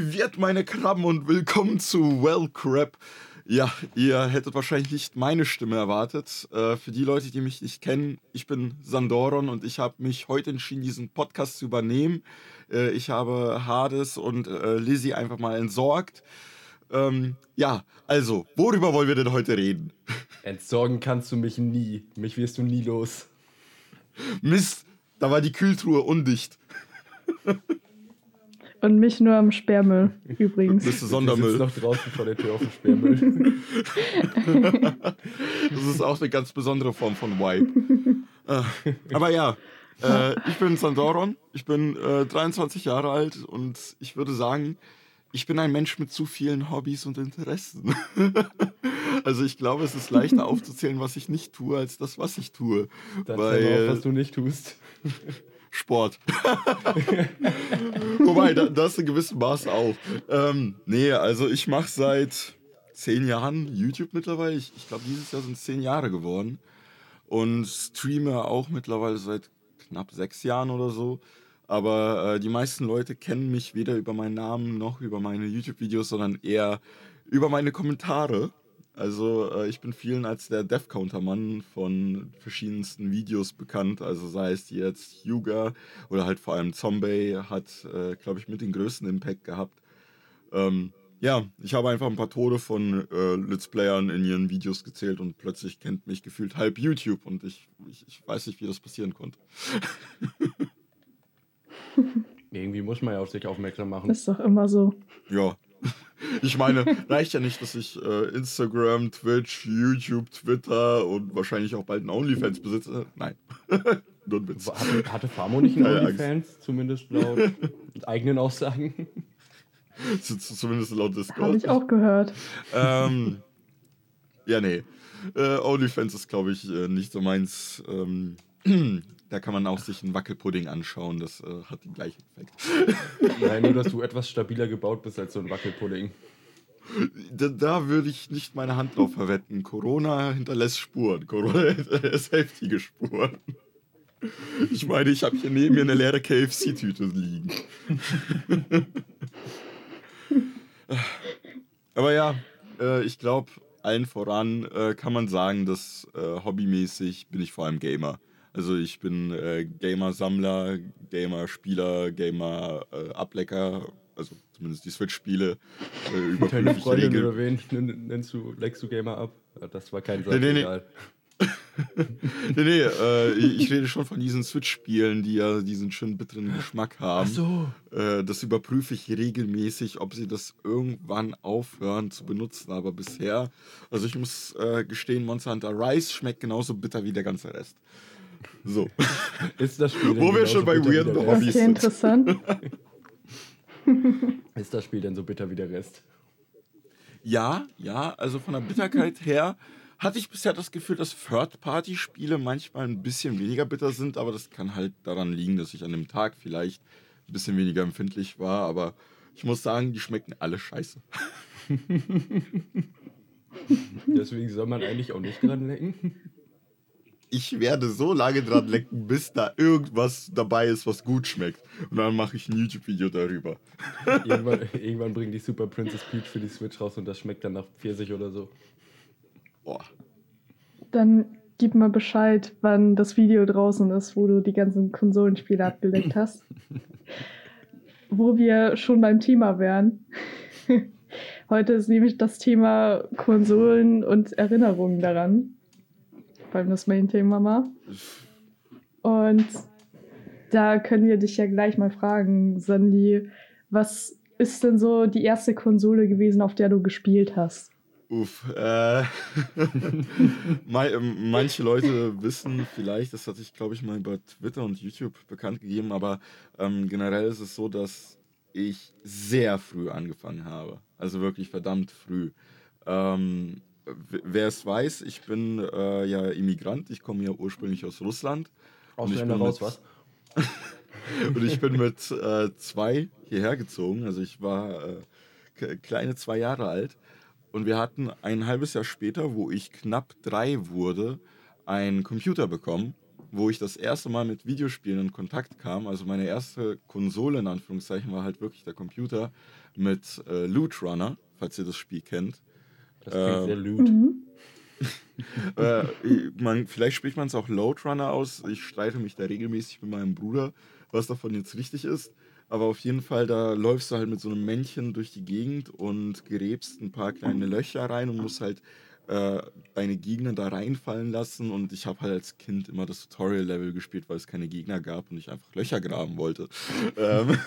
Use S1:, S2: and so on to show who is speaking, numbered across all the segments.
S1: Kultiviert meine Krabben und willkommen zu Well Crap. Ja, ihr hättet wahrscheinlich nicht meine Stimme erwartet. Äh, für die Leute, die mich nicht kennen, ich bin Sandoron und ich habe mich heute entschieden, diesen Podcast zu übernehmen. Äh, ich habe Hades und äh, Lizzie einfach mal entsorgt. Ähm, ja, also, worüber wollen wir denn heute reden?
S2: Entsorgen kannst du mich nie. Mich wirst du nie los.
S1: Mist, da war die Kühltruhe undicht.
S3: Und mich nur am Sperrmüll, übrigens.
S1: Das ist Sondermüll.
S2: noch draußen vor der Tür auf dem Sperrmüll.
S1: das ist auch eine ganz besondere Form von Y. Äh, aber ja, äh, ich bin Sandoron, ich bin äh, 23 Jahre alt und ich würde sagen, ich bin ein Mensch mit zu vielen Hobbys und Interessen. also ich glaube, es ist leichter aufzuzählen, was ich nicht tue, als das, was ich tue.
S2: Dann weil, auf, was du nicht tust.
S1: Sport. Wobei, da, das in gewissem Maß auch. Ähm, nee, also ich mache seit zehn Jahren YouTube mittlerweile. Ich, ich glaube, dieses Jahr sind es zehn Jahre geworden. Und streame auch mittlerweile seit knapp sechs Jahren oder so. Aber äh, die meisten Leute kennen mich weder über meinen Namen noch über meine YouTube-Videos, sondern eher über meine Kommentare. Also äh, ich bin vielen als der Death-Counter-Mann von verschiedensten Videos bekannt. Also sei es jetzt Yuga oder halt vor allem Zombie hat, äh, glaube ich, mit den größten Impact gehabt. Ähm, ja, ich habe einfach ein paar Tode von äh, Let's Playern in ihren Videos gezählt und plötzlich kennt mich gefühlt halb YouTube und ich, ich, ich weiß nicht, wie das passieren konnte.
S2: Irgendwie muss man ja auf sich aufmerksam machen.
S3: Ist doch immer so.
S1: Ja, ich meine, reicht ja nicht, dass ich äh, Instagram, Twitch, YouTube, Twitter und wahrscheinlich auch bald einen OnlyFans besitze. Nein.
S2: Nur ein Witz. Hatte, hatte Famo nicht einen OnlyFans, zumindest laut eigenen Aussagen?
S1: zumindest laut Discord.
S3: Habe ich auch gehört.
S1: Ähm, ja, nee. Äh, OnlyFans ist, glaube ich, äh, nicht so meins. Ähm, da kann man auch sich einen Wackelpudding anschauen, das äh, hat den gleichen Effekt.
S2: Nein, nur dass du etwas stabiler gebaut bist als so ein Wackelpudding.
S1: Da, da, würde ich nicht meine Hand drauf verwetten. Corona hinterlässt Spuren. Corona hinterlässt heftige Spuren. Ich meine, ich habe hier neben mir eine leere KFC-Tüte liegen. Aber ja, äh, ich glaube, allen voran äh, kann man sagen, dass äh, hobbymäßig bin ich vor allem Gamer. Also ich bin äh, Gamer-Sammler, Gamer-Spieler, Gamer-Ablecker, also zumindest die Switch-Spiele.
S2: Äh, Deine Freundin oder wen nennst du, leckst du Gamer ab? Das war kein Satz, nee, nee,
S1: egal. nee, nee, äh, ich rede schon von diesen Switch-Spielen, die ja diesen schönen bitteren Geschmack haben.
S2: Ach
S1: so. Äh, das überprüfe ich regelmäßig, ob sie das irgendwann aufhören zu benutzen. Aber bisher, also ich muss äh, gestehen, Monster Hunter Rise schmeckt genauso bitter wie der ganze Rest. So.
S2: Ist das Spiel
S1: Wo wir schon bei weirden Hobbys
S3: sind. interessant.
S2: Ist das Spiel denn so bitter wie der Rest?
S1: Ja, ja, also von der Bitterkeit her hatte ich bisher das Gefühl, dass Third-Party-Spiele manchmal ein bisschen weniger bitter sind, aber das kann halt daran liegen, dass ich an dem Tag vielleicht ein bisschen weniger empfindlich war, aber ich muss sagen, die schmecken alle scheiße.
S2: Deswegen soll man eigentlich auch nicht dran lecken
S1: ich werde so lange dran lecken, bis da irgendwas dabei ist, was gut schmeckt. Und dann mache ich ein YouTube-Video darüber.
S2: Irgendwann, irgendwann bringen die Super Princess Peach für die Switch raus und das schmeckt dann nach Pfirsich oder so.
S1: Boah.
S3: Dann gib mal Bescheid, wann das Video draußen ist, wo du die ganzen Konsolenspiele abgedeckt hast. wo wir schon beim Thema wären. Heute ist nämlich das Thema Konsolen und Erinnerungen daran weil das mein Thema war. Und da können wir dich ja gleich mal fragen, Sandy, was ist denn so die erste Konsole gewesen, auf der du gespielt hast?
S1: Uff, äh, manche Leute wissen vielleicht, das hatte ich glaube ich mal über Twitter und YouTube bekannt gegeben, aber ähm, generell ist es so, dass ich sehr früh angefangen habe. Also wirklich verdammt früh. Ähm, wer es weiß, ich bin äh, ja Immigrant. Ich komme ja ursprünglich aus Russland.
S2: Ausländer raus, was?
S1: und ich bin mit äh, zwei hierher gezogen. Also ich war äh, kleine zwei Jahre alt. Und wir hatten ein halbes Jahr später, wo ich knapp drei wurde, einen Computer bekommen. wo ich das erste Mal mit Videospielen in Kontakt kam, also meine erste Konsole in Anführungszeichen war halt wirklich der Computer mit äh, Loot Runner, falls ihr das Spiel kennt.
S2: Das klingt äh, sehr loot. Mhm.
S1: äh, man, vielleicht spricht man es auch Load Runner aus. Ich streite mich da regelmäßig mit meinem Bruder, was davon jetzt richtig ist. Aber auf jeden Fall, da läufst du halt mit so einem Männchen durch die Gegend und gräbst ein paar kleine Löcher rein und musst halt äh, deine Gegner da reinfallen lassen. Und ich habe halt als Kind immer das Tutorial-Level gespielt, weil es keine Gegner gab und ich einfach Löcher graben wollte. ähm,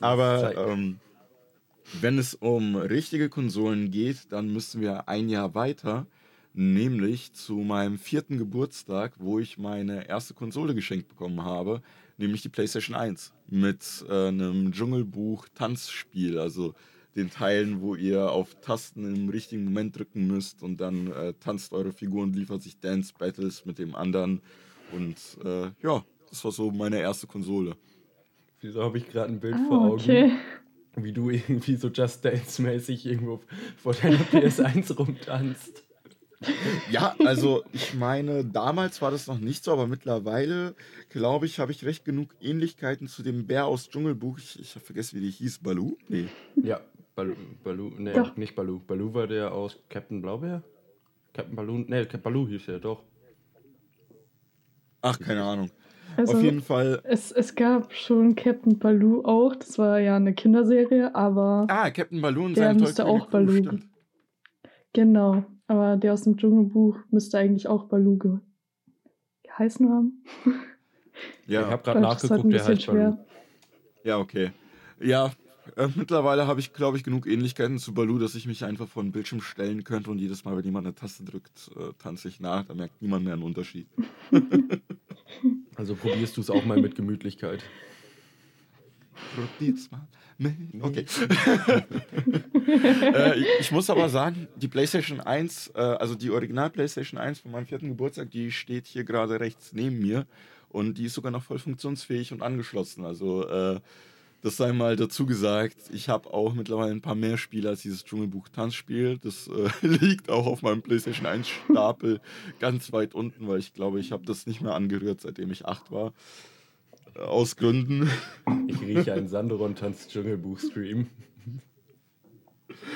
S1: aber ähm, wenn es um richtige Konsolen geht, dann müssen wir ein Jahr weiter, nämlich zu meinem vierten Geburtstag, wo ich meine erste Konsole geschenkt bekommen habe, nämlich die PlayStation 1 mit äh, einem Dschungelbuch-Tanzspiel, also den Teilen, wo ihr auf Tasten im richtigen Moment drücken müsst und dann äh, tanzt eure Figur und liefert sich Dance Battles mit dem anderen. Und äh, ja, das war so meine erste Konsole.
S2: Wieso habe ich gerade ein Bild oh, vor Augen? Okay wie du irgendwie so Just Dance-mäßig irgendwo vor deiner PS1 rumtanzt.
S1: Ja, also ich meine, damals war das noch nicht so, aber mittlerweile, glaube ich, habe ich recht genug Ähnlichkeiten zu dem Bär aus Dschungelbuch. Ich, ich habe vergessen, wie die hieß. Balu?
S2: Nee. Ja, Balu, Balu nee, doch. nicht Balu. Balu war der aus Captain Blaubeer? Captain Baloo, nee, Balu hieß er doch.
S1: Ach, keine Ahnung. Also, Auf jeden Fall.
S3: Es, es gab schon Captain Baloo auch. Das war ja eine Kinderserie, aber.
S1: Ah, Captain Baloo und
S3: der müsste auch Baloo. Stimmt. Genau, aber der aus dem Dschungelbuch müsste eigentlich auch Baloo ge geheißen haben.
S2: Ja, ich habe gerade nachgeguckt, der heißt schwer. Baloo.
S1: Ja, okay. Ja, äh, mittlerweile habe ich, glaube ich, genug Ähnlichkeiten zu Baloo, dass ich mich einfach vor den Bildschirm stellen könnte und jedes Mal, wenn jemand eine Taste drückt, äh, tanze ich nach. Da merkt niemand mehr einen Unterschied.
S2: Also probierst du es auch mal mit Gemütlichkeit.
S1: Probier's mal. Okay. äh, ich muss aber sagen, die PlayStation 1, äh, also die Original PlayStation 1 von meinem vierten Geburtstag, die steht hier gerade rechts neben mir und die ist sogar noch voll funktionsfähig und angeschlossen. Also äh, das sei mal dazu gesagt, ich habe auch mittlerweile ein paar mehr Spiele als dieses Dschungelbuch Tanzspiel. Das äh, liegt auch auf meinem PlayStation 1 Stapel ganz weit unten, weil ich glaube, ich habe das nicht mehr angerührt, seitdem ich acht war. Äh, aus Gründen.
S2: Ich rieche einen Sandoron Tanz Dschungelbuch Stream.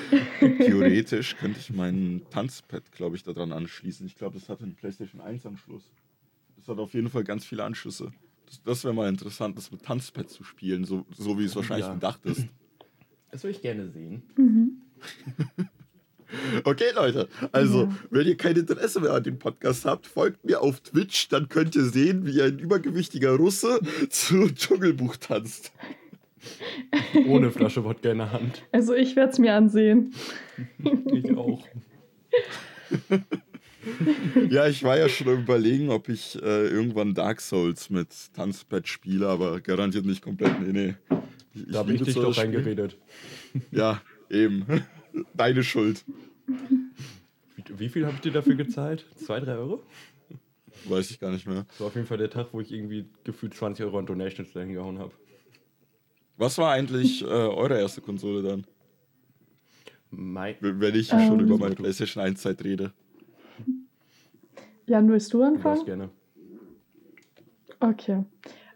S1: Theoretisch könnte ich mein Tanzpad, glaube ich, daran anschließen. Ich glaube, das hat einen PlayStation 1 Anschluss. Das hat auf jeden Fall ganz viele Anschlüsse. Das, wäre mal interessant, das mit Tanzpad zu spielen, so, so wie es wahrscheinlich ja. gedacht ist.
S2: Das würde ich gerne sehen.
S3: Mhm.
S1: Okay, Leute. Also, ja. wenn ihr kein Interesse mehr an dem Podcast habt, folgt mir auf Twitch, dann könnt ihr sehen, wie ein übergewichtiger Russe zu Dschungelbuch tanzt.
S2: Ohne Flasche Wodka in der Hand.
S3: Also, ich werde es mir ansehen.
S2: ich auch.
S1: ja, ich war ja schon überlegen, ob ich äh, irgendwann Dark Souls mit Tanzpad spiele, aber garantiert nicht komplett. Nee, nee.
S2: Ich, da habe ich dich doch reingeredet.
S1: Ja, eben. Deine Schuld.
S2: Wie, wie viel habe ich dir dafür gezahlt? Zwei, drei Euro?
S1: Weiß ich gar nicht mehr.
S2: Das war auf jeden Fall der Tag, wo ich irgendwie gefühlt 20 Euro an Donations dahin gehauen habe.
S1: Was war eigentlich äh, eure erste Konsole dann?
S2: Mein
S1: Wenn ich ähm, schon über meine PlayStation 1 Zeit rede.
S3: Jan, willst du anfangen? Ich
S2: gerne.
S3: Okay.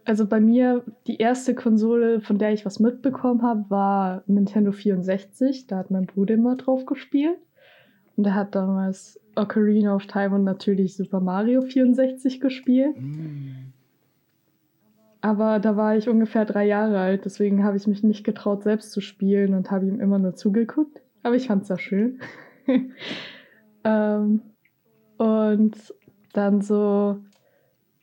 S3: Also bei mir, die erste Konsole, von der ich was mitbekommen habe, war Nintendo 64. Da hat mein Bruder immer drauf gespielt. Und er hat damals Ocarina of Time und natürlich Super Mario 64 gespielt. Mm. Aber da war ich ungefähr drei Jahre alt, deswegen habe ich mich nicht getraut, selbst zu spielen und habe ihm immer nur zugeguckt. Aber ich fand es ja schön. ähm, und dann so,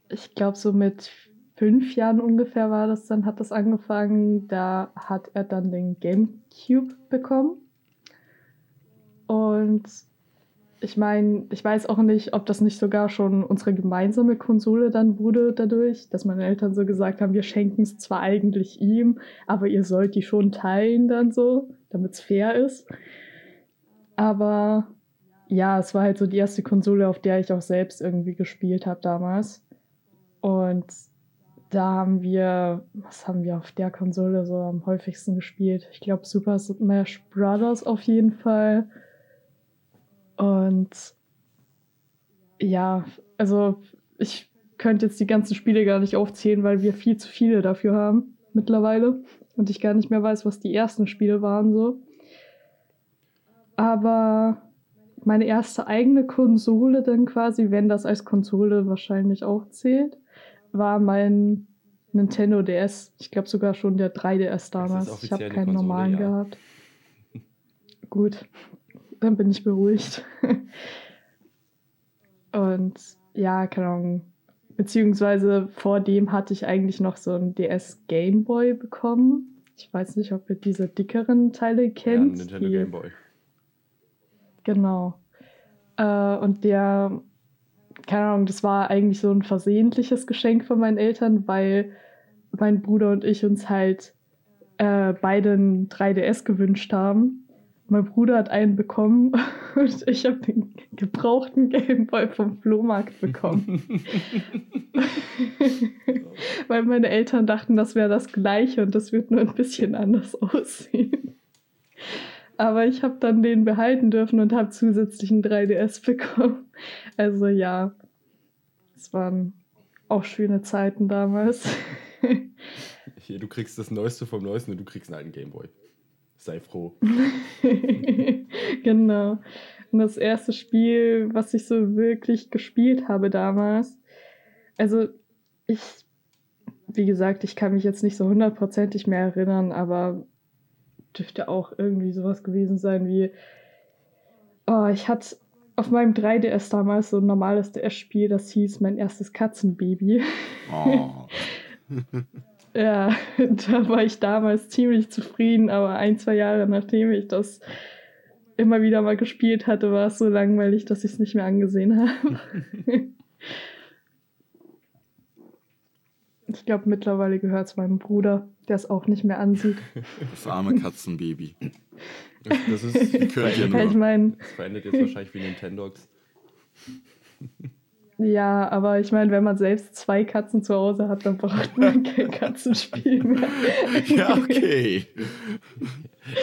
S3: ich glaube, so mit fünf Jahren ungefähr war das dann, hat das angefangen. Da hat er dann den GameCube bekommen. Und ich meine, ich weiß auch nicht, ob das nicht sogar schon unsere gemeinsame Konsole dann wurde dadurch, dass meine Eltern so gesagt haben, wir schenken es zwar eigentlich ihm, aber ihr sollt die schon teilen dann so, damit es fair ist. Aber ja, es war halt so die erste Konsole, auf der ich auch selbst irgendwie gespielt habe damals. Und da haben wir, was haben wir auf der Konsole so am häufigsten gespielt? Ich glaube Super Smash Brothers auf jeden Fall. Und ja, also ich könnte jetzt die ganzen Spiele gar nicht aufzählen, weil wir viel zu viele dafür haben mittlerweile und ich gar nicht mehr weiß, was die ersten Spiele waren so. Aber meine erste eigene Konsole dann quasi, wenn das als Konsole wahrscheinlich auch zählt, war mein Nintendo DS. Ich glaube sogar schon der 3DS damals. Ich habe keinen Konsole, normalen ja. gehabt. Gut, dann bin ich beruhigt. Und ja, keine Ahnung. Beziehungsweise vor dem hatte ich eigentlich noch so ein DS Game Boy bekommen. Ich weiß nicht, ob ihr diese dickeren Teile kennt. Ja, Nintendo Game Boy. Genau. Äh, und der, keine Ahnung, das war eigentlich so ein versehentliches Geschenk von meinen Eltern, weil mein Bruder und ich uns halt äh, beide ein 3DS gewünscht haben. Mein Bruder hat einen bekommen und ich habe den gebrauchten Gameboy vom Flohmarkt bekommen. Weil meine Eltern dachten, das wäre das gleiche und das wird nur ein bisschen anders aussehen. Aber ich habe dann den behalten dürfen und habe zusätzlich einen 3DS bekommen. Also ja, es waren auch schöne Zeiten damals.
S2: Hier, du kriegst das Neueste vom Neuesten und du kriegst einen alten Gameboy. Sei froh.
S3: genau. Und das erste Spiel, was ich so wirklich gespielt habe damals, also ich, wie gesagt, ich kann mich jetzt nicht so hundertprozentig mehr erinnern, aber dürfte auch irgendwie sowas gewesen sein wie, oh, ich hatte auf meinem 3DS damals so ein normales DS-Spiel, das hieß mein erstes Katzenbaby. Oh. Ja, da war ich damals ziemlich zufrieden, aber ein, zwei Jahre nachdem ich das immer wieder mal gespielt hatte, war es so langweilig, dass ich es nicht mehr angesehen habe. ich glaube, mittlerweile gehört es meinem Bruder, der es auch nicht mehr ansieht.
S1: Das arme Katzenbaby.
S2: Das, ist,
S3: wie könnt ihr nur? Ich mein,
S2: das verendet jetzt wahrscheinlich wie Nintendogs.
S3: Ja, aber ich meine, wenn man selbst zwei Katzen zu Hause hat, dann braucht man kein Katzenspiel mehr.
S1: Ja, okay.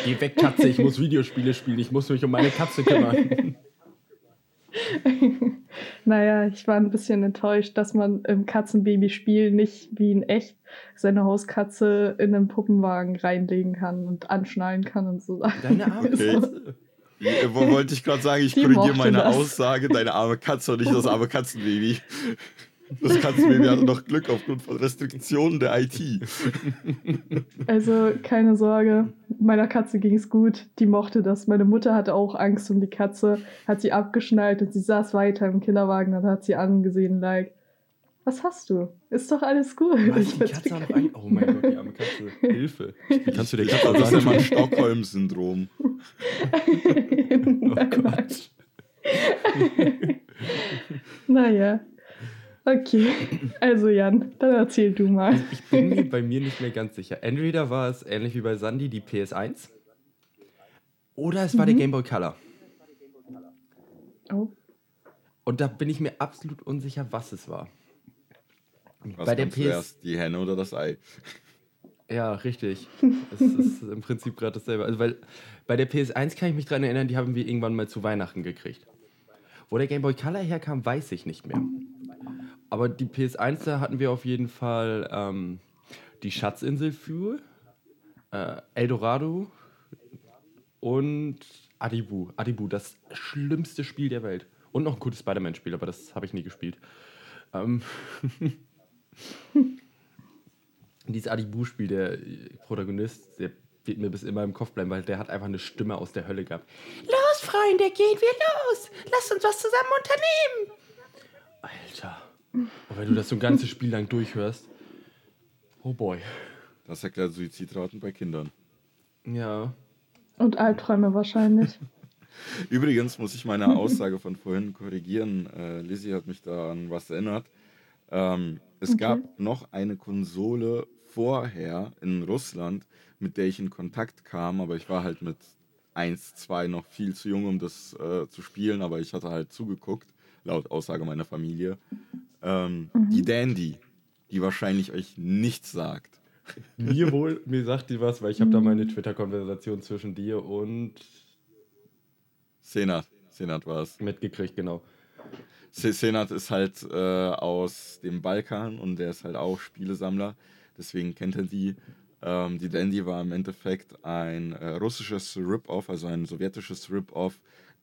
S2: Geh weg, Katze, ich muss Videospiele spielen, ich muss mich um meine Katze kümmern.
S3: naja, ich war ein bisschen enttäuscht, dass man im Katzenbabyspiel nicht wie in echt seine Hauskatze in einen Puppenwagen reinlegen kann und anschnallen kann und so.
S1: Deine arme Katze. Wo wollte ich gerade sagen, ich korrigiere meine das. Aussage, deine arme Katze und nicht das arme Katzenbaby. Das Katzenbaby hatte noch Glück aufgrund von Restriktionen der IT.
S3: Also keine Sorge, meiner Katze ging es gut. Die mochte das. Meine Mutter hatte auch Angst um die Katze, hat sie abgeschnallt und sie saß weiter im Kinderwagen und hat sie angesehen, like, was hast du? Ist doch alles gut.
S2: ich die Katze noch ein oh mein Gott, die arme Katze. Hilfe.
S1: Wie kannst du der Katze sagen? Das ist immer Stockholm-Syndrom.
S3: oh Gott. naja. Okay. Also Jan, dann erzähl du mal.
S2: Ich bin mir bei mir nicht mehr ganz sicher. Entweder war es ähnlich wie bei Sandy die PS1 oder es war mhm. der Game Boy Color. Oh. Und da bin ich mir absolut unsicher, was es war.
S1: Was bei der PS zuerst, die Henne oder das Ei?
S2: Ja, richtig. Es ist im Prinzip gerade dasselbe. Also, weil bei der PS1 kann ich mich daran erinnern, die haben wir irgendwann mal zu Weihnachten gekriegt. Wo der Game Boy Color herkam, weiß ich nicht mehr. Aber die PS1, da hatten wir auf jeden Fall ähm, die Schatzinsel für, äh, Eldorado und Adibu. Adibu, das schlimmste Spiel der Welt. Und noch ein gutes Spider-Man-Spiel, aber das habe ich nie gespielt. Ähm Dieses Adibu-Spiel, der Protagonist, der wird mir bis immer im Kopf bleiben, weil der hat einfach eine Stimme aus der Hölle gehabt. Los, Freunde, gehen wir los! Lasst uns was zusammen unternehmen! Alter. Und wenn du das so ein ganzes Spiel lang durchhörst. Oh boy.
S1: Das erklärt Suizidraten bei Kindern.
S2: Ja.
S3: Und Albträume wahrscheinlich.
S1: Übrigens muss ich meine Aussage von vorhin korrigieren. Äh, Lizzie hat mich da an was erinnert. Ähm, es okay. gab noch eine Konsole vorher in Russland, mit der ich in Kontakt kam, aber ich war halt mit 1, 2 noch viel zu jung, um das äh, zu spielen, aber ich hatte halt zugeguckt, laut Aussage meiner Familie. Ähm, mhm. Die Dandy, die wahrscheinlich euch nichts sagt.
S2: Mir wohl, mir sagt die was, weil ich habe da meine Twitter-Konversation zwischen dir und
S1: Senat. Senat war es.
S2: Mitgekriegt, genau.
S1: Senat ist halt äh, aus dem Balkan und der ist halt auch Spielesammler. Deswegen kennt er die. Ähm, die Dandy war im Endeffekt ein äh, russisches Rip-Off, also ein sowjetisches Rip-Off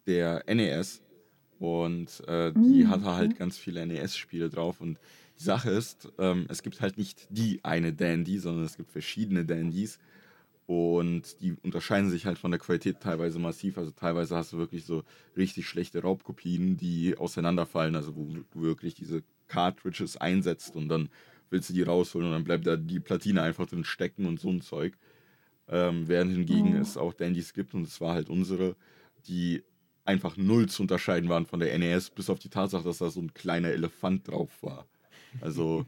S1: der NES. Und äh, die
S3: Mm,
S1: hatte halt ganz viele NES-Spiele drauf. Und die Sache ist, ähm, es gibt halt nicht die eine Dandy, sondern es gibt verschiedene Dandys. Und die unterscheiden sich halt von der Qualität teilweise massiv. Also teilweise hast du wirklich so richtig schlechte Raubkopien, die auseinanderfallen. Also wo du wirklich diese Cartridges einsetzt und dann willst du die rausholen und dann bleibt da die Platine einfach drin stecken und so ein Zeug. Ähm, während hingegen
S3: Oh.
S1: es auch Dandys gibt und es war halt unsere, die einfach null zu unterscheiden waren von der NES, bis auf die Tatsache, dass da so ein kleiner Elefant drauf war. Also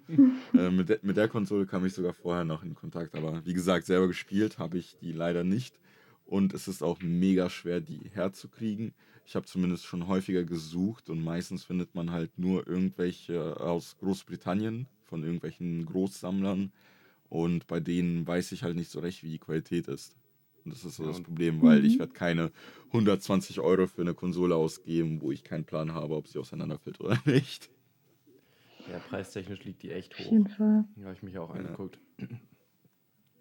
S1: äh, mit, der, mit der Konsole kam ich sogar vorher noch in Kontakt, aber wie gesagt, selber gespielt habe ich die leider nicht und es ist auch mega schwer, die herzukriegen. Ich habe zumindest schon häufiger gesucht und meistens findet man halt nur irgendwelche aus Großbritannien von irgendwelchen Großsammlern und bei denen weiß ich halt nicht so recht, wie die Qualität ist. Und das ist so
S2: Ja,
S1: das Problem, weil ich
S3: Mhm.
S1: werde keine 120 Euro für eine Konsole ausgeben, wo ich keinen Plan habe, ob sie auseinanderfällt oder nicht.
S2: Ja, preistechnisch liegt die echt
S3: Auf
S2: hoch.
S3: jeden Fall.
S2: Ja, habe ich mich auch
S1: Ja.
S2: angeguckt.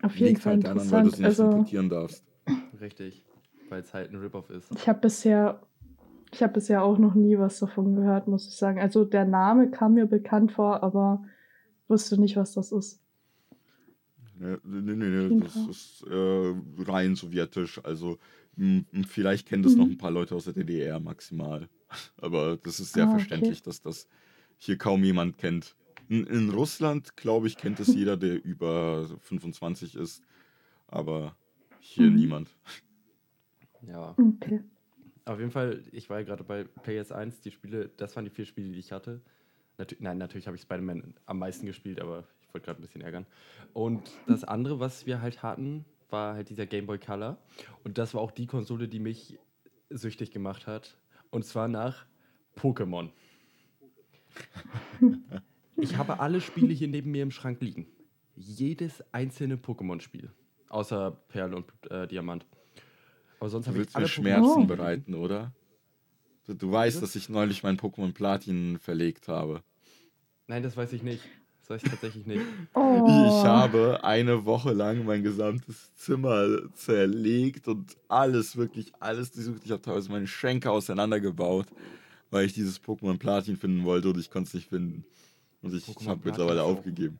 S3: Auf jeden
S1: Liegt
S3: Fall
S1: halt daran, weil du
S3: interessant.
S1: sie nicht
S3: Also
S1: importieren darfst.
S2: Richtig. Weil es halt ein Rip-Off ist.
S3: ich habe bisher, ich habe bisher auch noch nie was davon gehört, muss ich sagen. Also der Name kam mir bekannt vor, aber wusste nicht, was das ist.
S1: Nee, nee, nee,
S3: jeden
S1: nee das
S3: Fall.
S1: ist äh, rein sowjetisch. Also m, m, vielleicht kennen das noch
S3: Mhm.
S1: ein paar Leute aus der DDR maximal. Aber das ist sehr
S3: Ah, okay.
S1: verständlich, dass das hier kaum jemand kennt. In, in Russland, glaube ich, kennt es jeder, der über 25 ist. Aber hier
S3: Mhm.
S1: niemand.
S2: Ja.
S3: Okay.
S2: Auf jeden Fall, ich war ja gerade bei Players 1, die Spiele, das waren die vier Spiele, die ich hatte. Natu Nein, natürlich habe ich Spider-Man am meisten gespielt, aber ich wollte gerade ein bisschen ärgern. Und das andere, was wir halt hatten, war halt dieser Game Boy Color. Und das war auch die Konsole, die mich süchtig gemacht hat. Und zwar nach Pokémon. Ich habe alle Spiele hier neben mir im Schrank liegen. Jedes einzelne Pokémon-Spiel. Außer Perl und äh, Diamant. Aber sonst
S1: Du
S2: habe ich
S1: willst
S2: alle
S1: mir Schmerzen
S3: Oh.
S1: bereiten, oder? Du, du weißt, dass ich neulich mein Pokémon Platin verlegt habe.
S2: Nein, das weiß ich nicht. Das weiß ich tatsächlich nicht.
S3: Oh.
S1: Ich habe eine Woche lang mein gesamtes Zimmer zerlegt und alles, wirklich alles gesucht. Ich habe teilweise meine Schränke auseinandergebaut, weil ich dieses Pokémon Platin finden wollte und ich konnte es nicht finden. Und ich, habe mittlerweile
S2: ist auch-
S1: aufgegeben.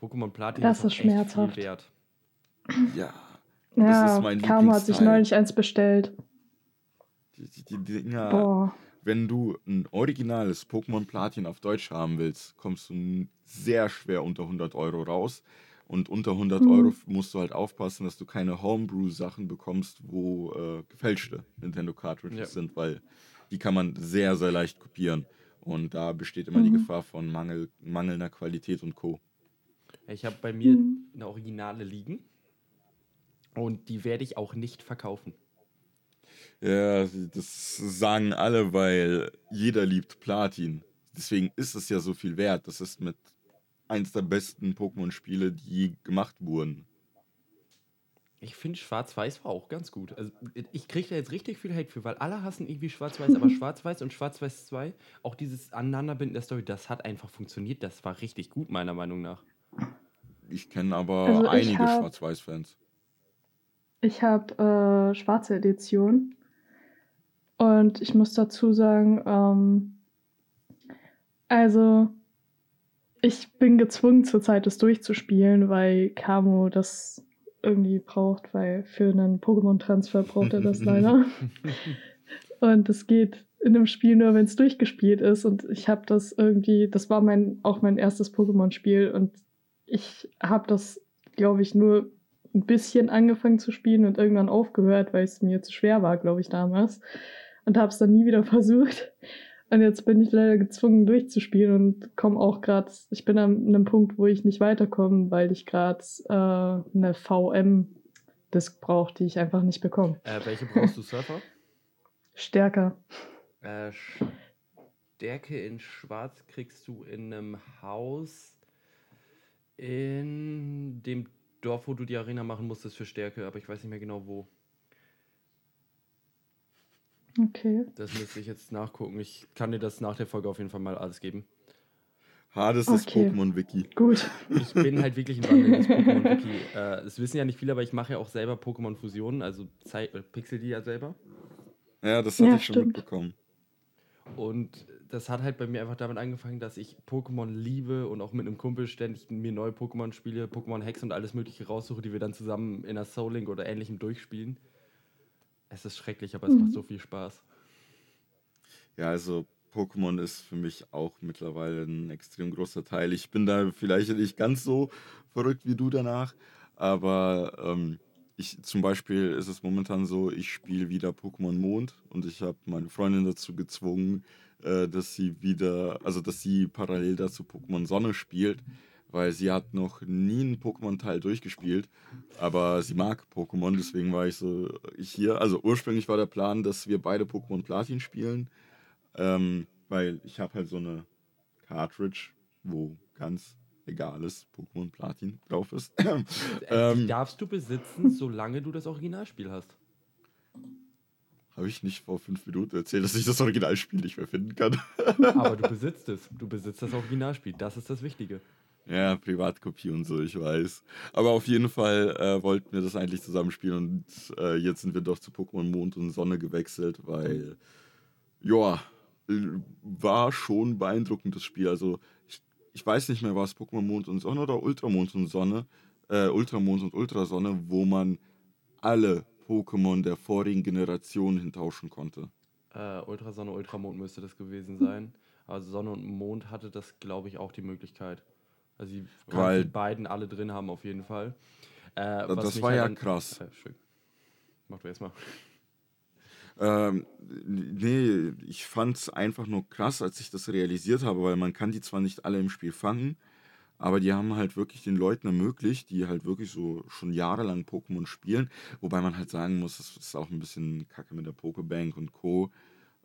S2: Pokémon Platin
S3: Das ist
S2: echt
S3: schmerzhaft.
S2: viel wert.
S1: Ja.
S3: ja,
S1: das ist mein
S3: Camo hat sich neulich eins bestellt.
S1: Die, die, die Dinger,
S3: Boah.
S1: Wenn du ein originales Pokémon Platin auf Deutsch haben willst, kommst du sehr schwer unter 100 Euro raus. Und unter 100
S3: Mhm.
S1: Euro musst du halt aufpassen, dass du keine Homebrew-Sachen bekommst, wo äh, gefälschte Nintendo Cartridges
S2: Ja.
S1: sind, weil die kann man sehr, sehr leicht kopieren. Und da besteht immer die
S3: Mhm.
S1: Gefahr von Mangel, mangelnder Qualität und Co.
S2: Ich habe bei mir
S3: Mhm.
S2: eine Originale liegen. Und die werde ich auch nicht verkaufen.
S1: Ja, das sagen alle, weil jeder liebt Platin. Deswegen ist es ja so viel wert. Das ist mit eins der besten Pokémon-Spiele, die je gemacht wurden.
S2: Ich finde Schwarz-Weiß war auch ganz gut. Also ich kriege da jetzt richtig viel Hate für, weil alle hassen irgendwie Schwarz-Weiß, aber Schwarz-Weiß und Schwarz-Weiß 2, auch dieses Aneinanderbinden der Story, das hat einfach funktioniert. Das war richtig gut, meiner Meinung nach.
S1: Ich kenne aber
S3: Also ich
S1: einige Schwarz-Weiß-Fans.
S3: Ich habe äh, schwarze Edition. Und ich muss dazu sagen, ähm, also ich bin gezwungen zurzeit das durchzuspielen, weil Camo das irgendwie braucht, weil für einen Pokémon-Transfer braucht er das leider. Und es geht in einem Spiel nur, wenn es durchgespielt ist. Und ich habe das irgendwie, das war mein auch mein erstes Pokémon-Spiel und ich habe das, glaube ich, nur ein bisschen angefangen zu spielen und irgendwann aufgehört, weil es mir zu schwer war, glaube ich, damals. Und habe es dann nie wieder versucht. Und jetzt bin ich leider gezwungen durchzuspielen und komme auch gerade, ich bin an einem Punkt, wo ich nicht weiterkomme, weil ich gerade äh, eine VM-Disk brauche, die ich einfach nicht bekomme.
S2: Äh, welche brauchst du, Surfer?
S3: Stärker.
S2: Äh, Stärke in Schwarz kriegst du in einem Haus in dem Dorf, wo du die Arena machen musstest für Stärke, aber ich weiß nicht mehr genau wo.
S3: Okay.
S2: Das müsste ich jetzt nachgucken. Ich kann dir das nach der Folge auf jeden Fall mal alles geben.
S1: Hades ist
S3: Okay.
S1: Pokémon-Wiki.
S3: Gut.
S2: Ich bin halt wirklich ein wandelndes Pokémon-Wiki. Äh, das wissen ja nicht viele, aber ich mache ja auch selber Pokémon-Fusionen, also Zei- äh, pixel die ja selber.
S1: Ja, das hatte
S3: Ja,
S1: ich schon
S3: stimmt.
S1: mitbekommen.
S2: Und das hat halt bei mir einfach damit angefangen, dass ich Pokémon liebe und auch mit einem Kumpel ständig mir neue Pokémon spiele, Pokémon Hex und alles Mögliche raussuche, die wir dann zusammen in der Soul Link oder ähnlichem durchspielen. Es ist schrecklich, aber es
S3: Mhm.
S2: macht so viel Spaß.
S1: Ja, also Pokémon ist für mich auch mittlerweile ein extrem großer Teil. Ich bin da vielleicht nicht ganz so verrückt wie du danach, aber ähm, ich zum Beispiel ist es momentan so, ich spiele wieder Pokémon Mond und ich habe meine Freundin dazu gezwungen, äh, dass sie wieder, also dass sie parallel dazu Pokémon Sonne spielt, weil sie hat noch nie einen Pokémon-Teil durchgespielt, aber sie mag Pokémon, deswegen war ich so hier. Also ursprünglich war der Plan, dass wir beide Pokémon Platin spielen. Ähm, weil ich habe halt so eine Cartridge, wo ganz egales Pokémon Platin drauf ist.
S2: Äh, die
S1: ähm,
S2: darfst du besitzen, solange du das Originalspiel hast.
S1: habe ich nicht vor fünf Minuten erzählt, dass ich das Originalspiel nicht mehr finden kann.
S2: Aber du besitzt es. Du besitzt das Originalspiel. Das ist das Wichtige.
S1: Ja, Privatkopie und so, ich weiß. Aber auf jeden Fall äh, wollten wir das eigentlich zusammenspielen und äh, jetzt sind wir doch zu Pokémon Mond und Sonne gewechselt, weil, ja, äh, war schon beeindruckend das Spiel. Also ich, ich weiß nicht mehr, war es Pokémon Mond und Sonne oder Ultramond und Sonne, äh, Ultramond und Ultrasonne, wo man alle Pokémon der vorigen Generation hintauschen konnte.
S2: Äh, Ultrasonne, Ultramond müsste das gewesen sein. Also Sonne und Mond hatte das, glaube ich, auch die Möglichkeit. Also die
S1: Weil-
S2: die beiden alle drin haben auf jeden Fall. Äh, was
S1: das war
S2: halt
S1: ja
S2: dann-
S1: krass.
S2: Äh. Mach du erstmal.
S1: Ähm, nee, ich fand es einfach nur krass, als ich das realisiert habe, weil man kann die zwar nicht alle im Spiel fangen, aber die haben halt wirklich den Leuten ermöglicht, die halt wirklich so schon jahrelang Pokémon spielen, wobei man halt sagen muss, es ist auch ein bisschen kacke mit der Pokébank und Co.,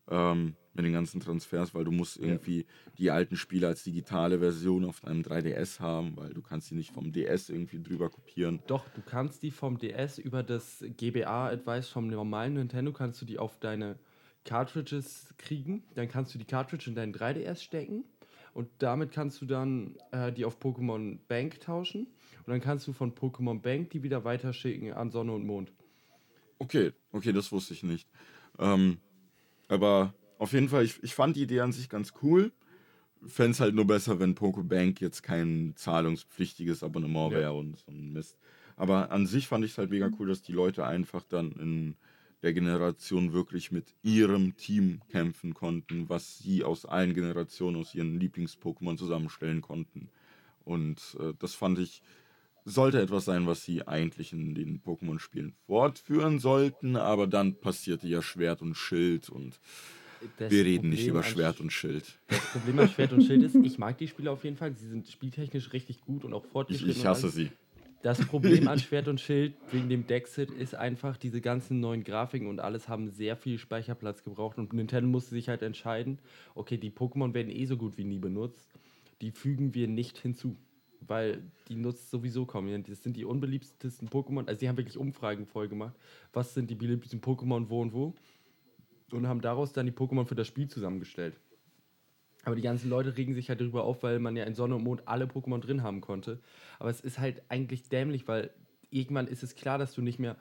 S1: ähm, mit den ganzen Transfers, weil du musst irgendwie die alten Spiele als digitale Version auf deinem 3DS haben, weil du kannst die nicht vom DS irgendwie drüber kopieren.
S2: Doch, du kannst die vom DS über das GBA-Advice vom normalen Nintendo, kannst du die auf deine Cartridges kriegen. Dann kannst du die Cartridge in deinen 3DS stecken und damit kannst du dann äh, die auf Pokémon Bank tauschen. Und dann kannst du von Pokémon Bank die wieder weiterschicken an Sonne und Mond.
S1: Okay, okay, das wusste ich nicht. Ähm, aber auf jeden Fall, ich, ich fand die Idee an sich ganz cool. Fände es halt nur besser, wenn Pokebank jetzt kein zahlungspflichtiges Abonnement
S2: Ja.
S1: wäre und so ein Mist. Aber an sich fand ich es halt mega cool, dass die Leute einfach dann in der Generation wirklich mit ihrem Team kämpfen konnten, was sie aus allen Generationen, aus ihren Lieblings-Pokémon zusammenstellen konnten. Und äh, das fand ich, sollte etwas sein, was sie eigentlich in den Pokémon-Spielen fortführen sollten, aber dann passierte ja Schwert und Schild und
S2: Das
S1: wir reden nicht
S2: Problem
S1: über
S2: an
S1: Schwert und Schild.
S2: Das Problem an Schwert und Schild ist, ich mag die Spiele auf jeden Fall. Sie sind spieltechnisch richtig gut und auch
S1: Ich,
S2: fortgeschritten.
S1: ich
S2: und
S1: hasse sie.
S2: Das Problem an Schwert und Schild wegen dem Dexit ist einfach, diese ganzen neuen Grafiken und alles haben sehr viel Speicherplatz gebraucht und Nintendo musste sich halt entscheiden, okay, die Pokémon werden eh so gut wie nie benutzt, die fügen wir nicht hinzu, weil die nutzt sowieso kaum jemand. Das sind die unbeliebtesten Pokémon, also die haben wirklich Umfragen voll gemacht, was sind die beliebtesten Pokémon wo und wo und haben daraus dann die Pokémon für das Spiel zusammengestellt. Aber die ganzen Leute regen sich halt darüber auf, weil man ja in Sonne und Mond alle Pokémon drin haben konnte. Aber es ist halt eigentlich dämlich, weil irgendwann ist es klar, dass du nicht mehr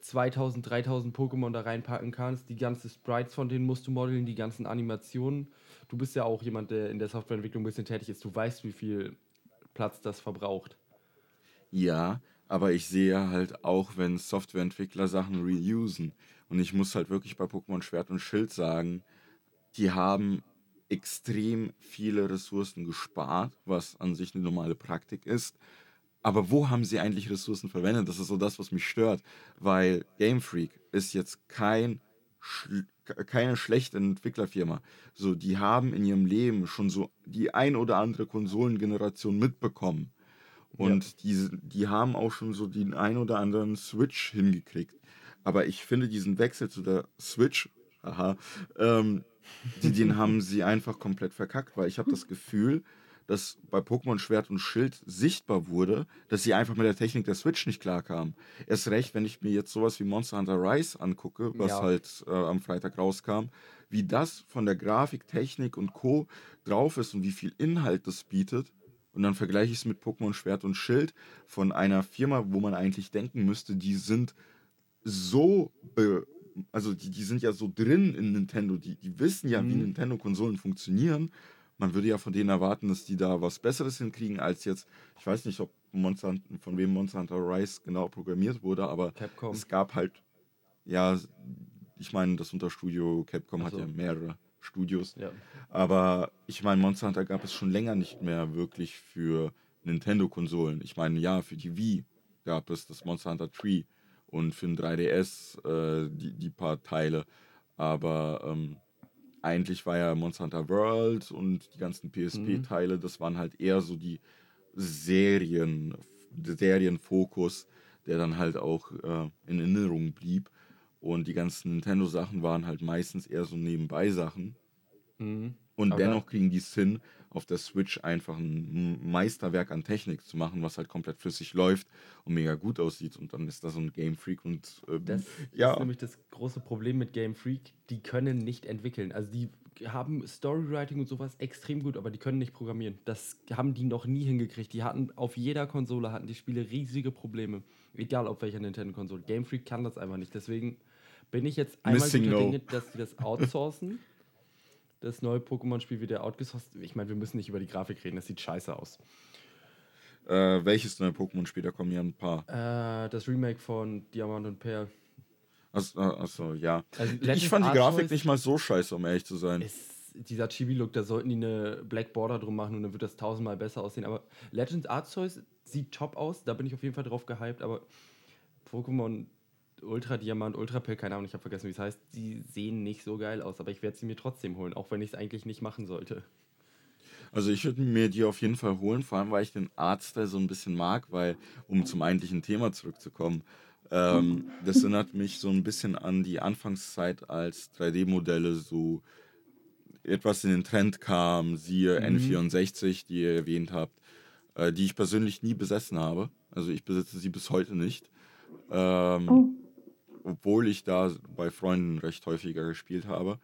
S2: 2000, 3000 Pokémon da reinpacken kannst. Die ganzen Sprites von denen musst du modeln, die ganzen Animationen. Du bist ja auch jemand, der in der Softwareentwicklung ein bisschen tätig ist. Du weißt, wie viel Platz das verbraucht.
S1: Ja, aber ich sehe halt auch, wenn Softwareentwickler Sachen reusen. Und ich muss halt wirklich bei Pokémon Schwert und Schild sagen, die haben extrem viele Ressourcen gespart, was an sich eine normale Praktik ist. Aber wo haben sie eigentlich Ressourcen verwendet? Das ist so das, was mich stört, weil Game Freak ist jetzt kein keine schlechte Entwicklerfirma. So, die haben in ihrem Leben schon so die ein oder andere Konsolengeneration mitbekommen. Und die, die haben auch schon so den ein oder anderen Switch hingekriegt. Aber ich finde diesen Wechsel zu der Switch, aha, ähm, die, den haben sie einfach komplett verkackt, weil ich habe das Gefühl, dass bei Pokémon Schwert und Schild sichtbar wurde, dass sie einfach mit der Technik der Switch nicht klarkamen. Erst recht, wenn ich mir jetzt sowas wie Monster Hunter Rise angucke, was
S2: Ja.
S1: halt äh, am Freitag rauskam, wie das von der Grafik, Technik und Co. drauf ist und wie viel Inhalt das bietet. Und dann vergleiche ich es mit Pokémon Schwert und Schild von einer Firma, wo man eigentlich denken müsste, die sind so, be- also die, die sind ja so drin in Nintendo, die, die wissen ja, wie
S2: Mhm.
S1: Nintendo-Konsolen funktionieren. Man würde ja von denen erwarten, dass die da was Besseres hinkriegen als jetzt, ich weiß nicht, ob Monster, von wem Monster Hunter Rise genau programmiert wurde, aber
S2: Capcom.
S1: es gab halt, ja, ich meine, das Unterstudio Capcom
S2: Ach
S1: hat
S2: so.
S1: ja mehrere Studios.
S2: Ja.
S1: Aber ich meine, Monster Hunter gab es schon länger nicht mehr wirklich für Nintendo-Konsolen. Ich meine, ja, für die Wii gab es das Monster Hunter Tree und für den 3DS äh, die, die paar Teile. Aber ähm, eigentlich war ja Monster Hunter World und die ganzen PSP-Teile, das waren halt eher so die Serien, der Serienfokus, der dann halt auch äh, in Erinnerung blieb. Und die ganzen Nintendo-Sachen waren halt meistens eher so Nebenbei-Sachen.
S2: Mhm.
S1: Und
S2: Aber-
S1: dennoch kriegen die es hin, auf der Switch einfach ein Meisterwerk an Technik zu machen, was halt komplett flüssig läuft und mega gut aussieht. Und dann ist da so ein Game Freak und ähm,
S2: Das
S1: ja,
S2: ist nämlich das große Problem mit Game Freak. Die können nicht entwickeln. Also die haben Storywriting und sowas extrem gut, aber die können nicht programmieren. Das haben die noch nie hingekriegt. Die hatten auf jeder Konsole hatten die Spiele riesige Probleme. Egal auf welcher Nintendo-Konsole. Game Freak kann das einfach nicht. Deswegen bin ich jetzt einmal
S1: Missing no.
S2: Dinge, dass die das outsourcen. Das neue Pokémon-Spiel wird ja outgesourced. Ich meine, wir müssen nicht über die Grafik reden. Das sieht scheiße aus.
S1: äh, welches neue Pokémon-Spiel? Da kommen ja ein paar.
S2: Äh, das Remake von Diamant und Perl.
S1: Achso, achso ja.
S2: Also
S1: ich fand die Grafik nicht mal so scheiße, um ehrlich zu sein.
S2: ist dieser Chibi-Look, da sollten die eine Black Border drum machen und dann wird das tausendmal besser aussehen. Aber Legends Arceus sieht top aus, da bin ich auf jeden Fall drauf gehypt, aber Pokémon Ultra Diamant, Ultra Pill, keine Ahnung, ich habe vergessen, wie es heißt, die sehen nicht so geil aus, aber ich werde sie mir trotzdem holen, auch wenn ich es eigentlich nicht machen sollte.
S1: Also ich würde mir die auf jeden Fall holen, vor allem weil ich den Artstyle so ein bisschen mag, weil, um zum eigentlichen Thema zurückzukommen, ähm, das erinnert mich so ein bisschen an die Anfangszeit, als 3D-Modelle so etwas in den Trend kam, siehe
S2: Mhm.
S1: N64, die ihr erwähnt habt, äh, die ich persönlich nie besessen habe. Also ich besitze sie bis heute nicht. Ähm,
S3: Oh,
S1: obwohl ich da bei Freunden recht häufiger gespielt habe.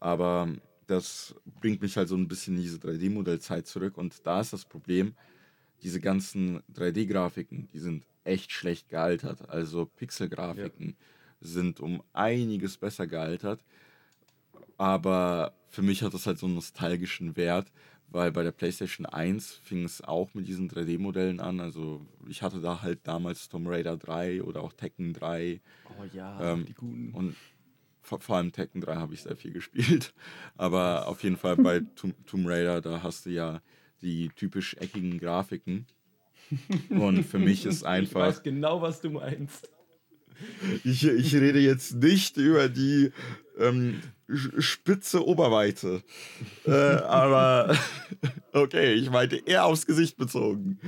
S1: Aber das bringt mich halt so ein bisschen in diese 3D-Modellzeit zurück. Und da ist das Problem, diese ganzen 3D-Grafiken, die sind echt schlecht gealtert. Also Pixel-Grafiken sind um einiges besser gealtert. Aber für mich hat das halt so einen nostalgischen Wert, weil bei der PlayStation 1 fing es auch mit diesen 3D-Modellen an. Also ich hatte da halt damals Tomb Raider 3 oder auch Tekken 3
S2: Oh ja,
S1: Ähm,
S2: die guten.
S1: und vor, vor allem Tekken 3 habe ich sehr viel gespielt. Aber auf jeden Fall bei Tomb, Raider, da hast du ja die typisch eckigen Grafiken. Und für mich ist
S2: Ich
S1: einfach.
S2: weiß genau, was du meinst.
S1: Ich, ich rede jetzt nicht über die ähm, spitze Oberweite. äh, aber okay, ich meinte eher aufs Gesicht bezogen.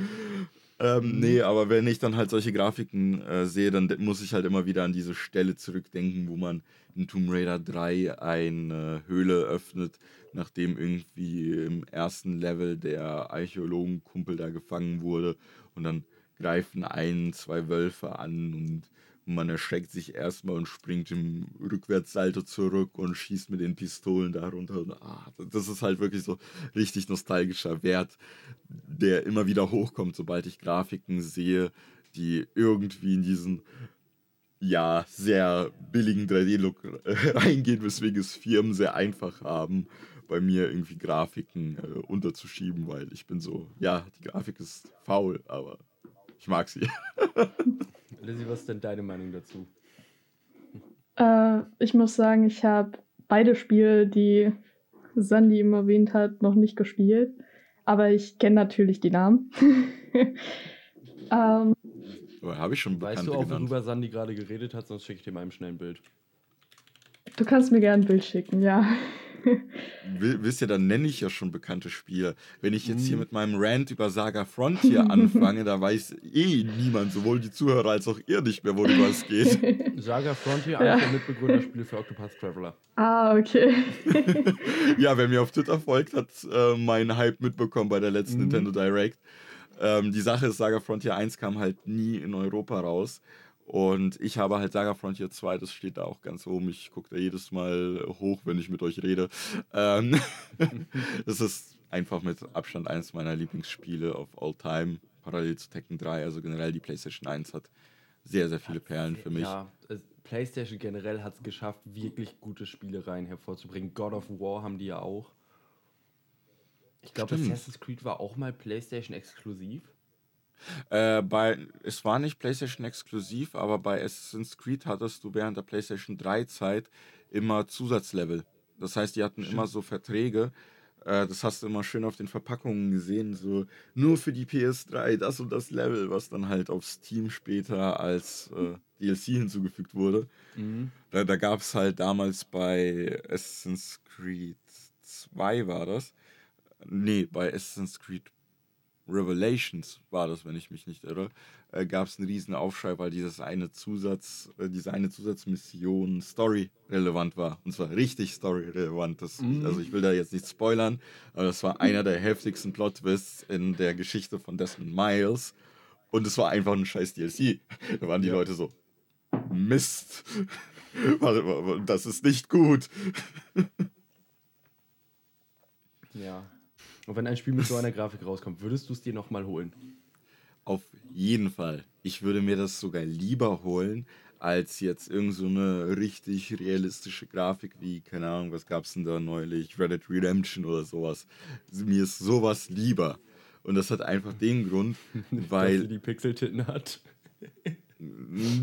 S1: Ähm, nee, aber wenn ich dann halt solche Grafiken äh, sehe, dann muss ich halt immer wieder an diese Stelle zurückdenken, wo man in Tomb Raider 3 eine Höhle öffnet, nachdem irgendwie im ersten Level der Archäologenkumpel da gefangen wurde und dann greifen ein, zwei Wölfe an und man erschreckt sich erstmal und springt im Rückwärtssalto zurück und schießt mit den Pistolen darunter. Und, ah, das ist halt wirklich so richtig nostalgischer Wert, der immer wieder hochkommt, sobald ich Grafiken sehe, die irgendwie in diesen ja, sehr billigen 3D-Look reingehen, weswegen es Firmen sehr einfach haben, bei mir irgendwie Grafiken äh, unterzuschieben, weil ich bin so, ja, die Grafik ist faul, aber ich mag sie.
S2: Lizzie, was ist denn deine Meinung dazu?
S3: äh, ich muss sagen, ich habe beide Spiele, die Sandy eben erwähnt hat, noch nicht gespielt. Aber ich kenne natürlich die Namen. ähm,
S1: habe ich schon
S2: Weißt du auch,
S1: genannt.
S2: worüber Sandy gerade geredet hat? Sonst schicke ich dir mal im schnellen Bild.
S3: du kannst mir gerne ein Bild schicken, ja.
S1: Wisst ihr, dann nenne ich ja schon bekannte Spiele. Wenn ich jetzt hier
S2: Mhm.
S1: mit meinem Rant über Saga Frontier anfange, da weiß eh niemand, sowohl die Zuhörer als auch ihr nicht mehr, worüber es geht.
S2: Saga Frontier,
S3: Ja.
S2: eines der Mitbegründerspiele für Octopath Traveler.
S3: ah, okay.
S1: Ja, wer mir auf Twitter folgt, hat äh, meinen Hype mitbekommen bei der letzten
S2: Mhm.
S1: Nintendo Direct. Ähm, die Sache ist, Saga Frontier 1 kam halt nie in Europa raus. Und ich habe halt Saga Frontier 2, das steht da auch ganz oben. Ich gucke da jedes Mal hoch, wenn ich mit euch rede. Ähm, das ist einfach mit Abstand eines meiner Lieblingsspiele of all time, parallel zu Tekken 3. Also generell die PlayStation 1 hat sehr, sehr viele Perlen für mich.
S2: Ja, PlayStation generell hat es geschafft, wirklich gute Spielereien hervorzubringen. God of War haben die ja auch. Ich glaube. Assassin's Creed war auch mal PlayStation exklusiv.
S1: Äh, bei, es war nicht PlayStation exklusiv, aber bei Assassin's Creed hattest du während der PlayStation 3 Zeit immer Zusatzlevel. Das heißt, die hatten immer so Verträge. Äh, das hast du immer schön auf den Verpackungen gesehen, so nur für die PS3 das und das Level, was dann halt auf Steam später als äh, DLC hinzugefügt wurde. Da, da gab es halt damals bei Assassin's Creed 2 war das. Nee, bei Assassin's Creed Revelations war das, wenn ich mich nicht irre, äh, gab es einen riesen Aufschrei, weil dieses eine Zusatz, äh, diese eine Zusatzmission Story relevant war. Und zwar richtig Story relevant. Das,
S2: Mhm.
S1: Also ich will da jetzt nicht spoilern, aber das war einer der heftigsten Plot-Twists in der Geschichte von Desmond Miles. Und es war einfach ein scheiß DLC. Da waren die
S2: Ja.
S1: Leute so, Mist. Das ist nicht gut.
S2: Ja. Und wenn ein Spiel mit so einer Grafik rauskommt, würdest du es dir nochmal holen?
S1: Auf jeden Fall. Ich würde mir das sogar lieber holen, als jetzt irgend so eine richtig realistische Grafik wie, keine Ahnung, was gab's denn da neulich, Red Dead Redemption oder sowas. Mir ist sowas lieber. Und das hat einfach den Grund,
S2: Dass sie
S1: weil
S2: die Pixeltitten hat.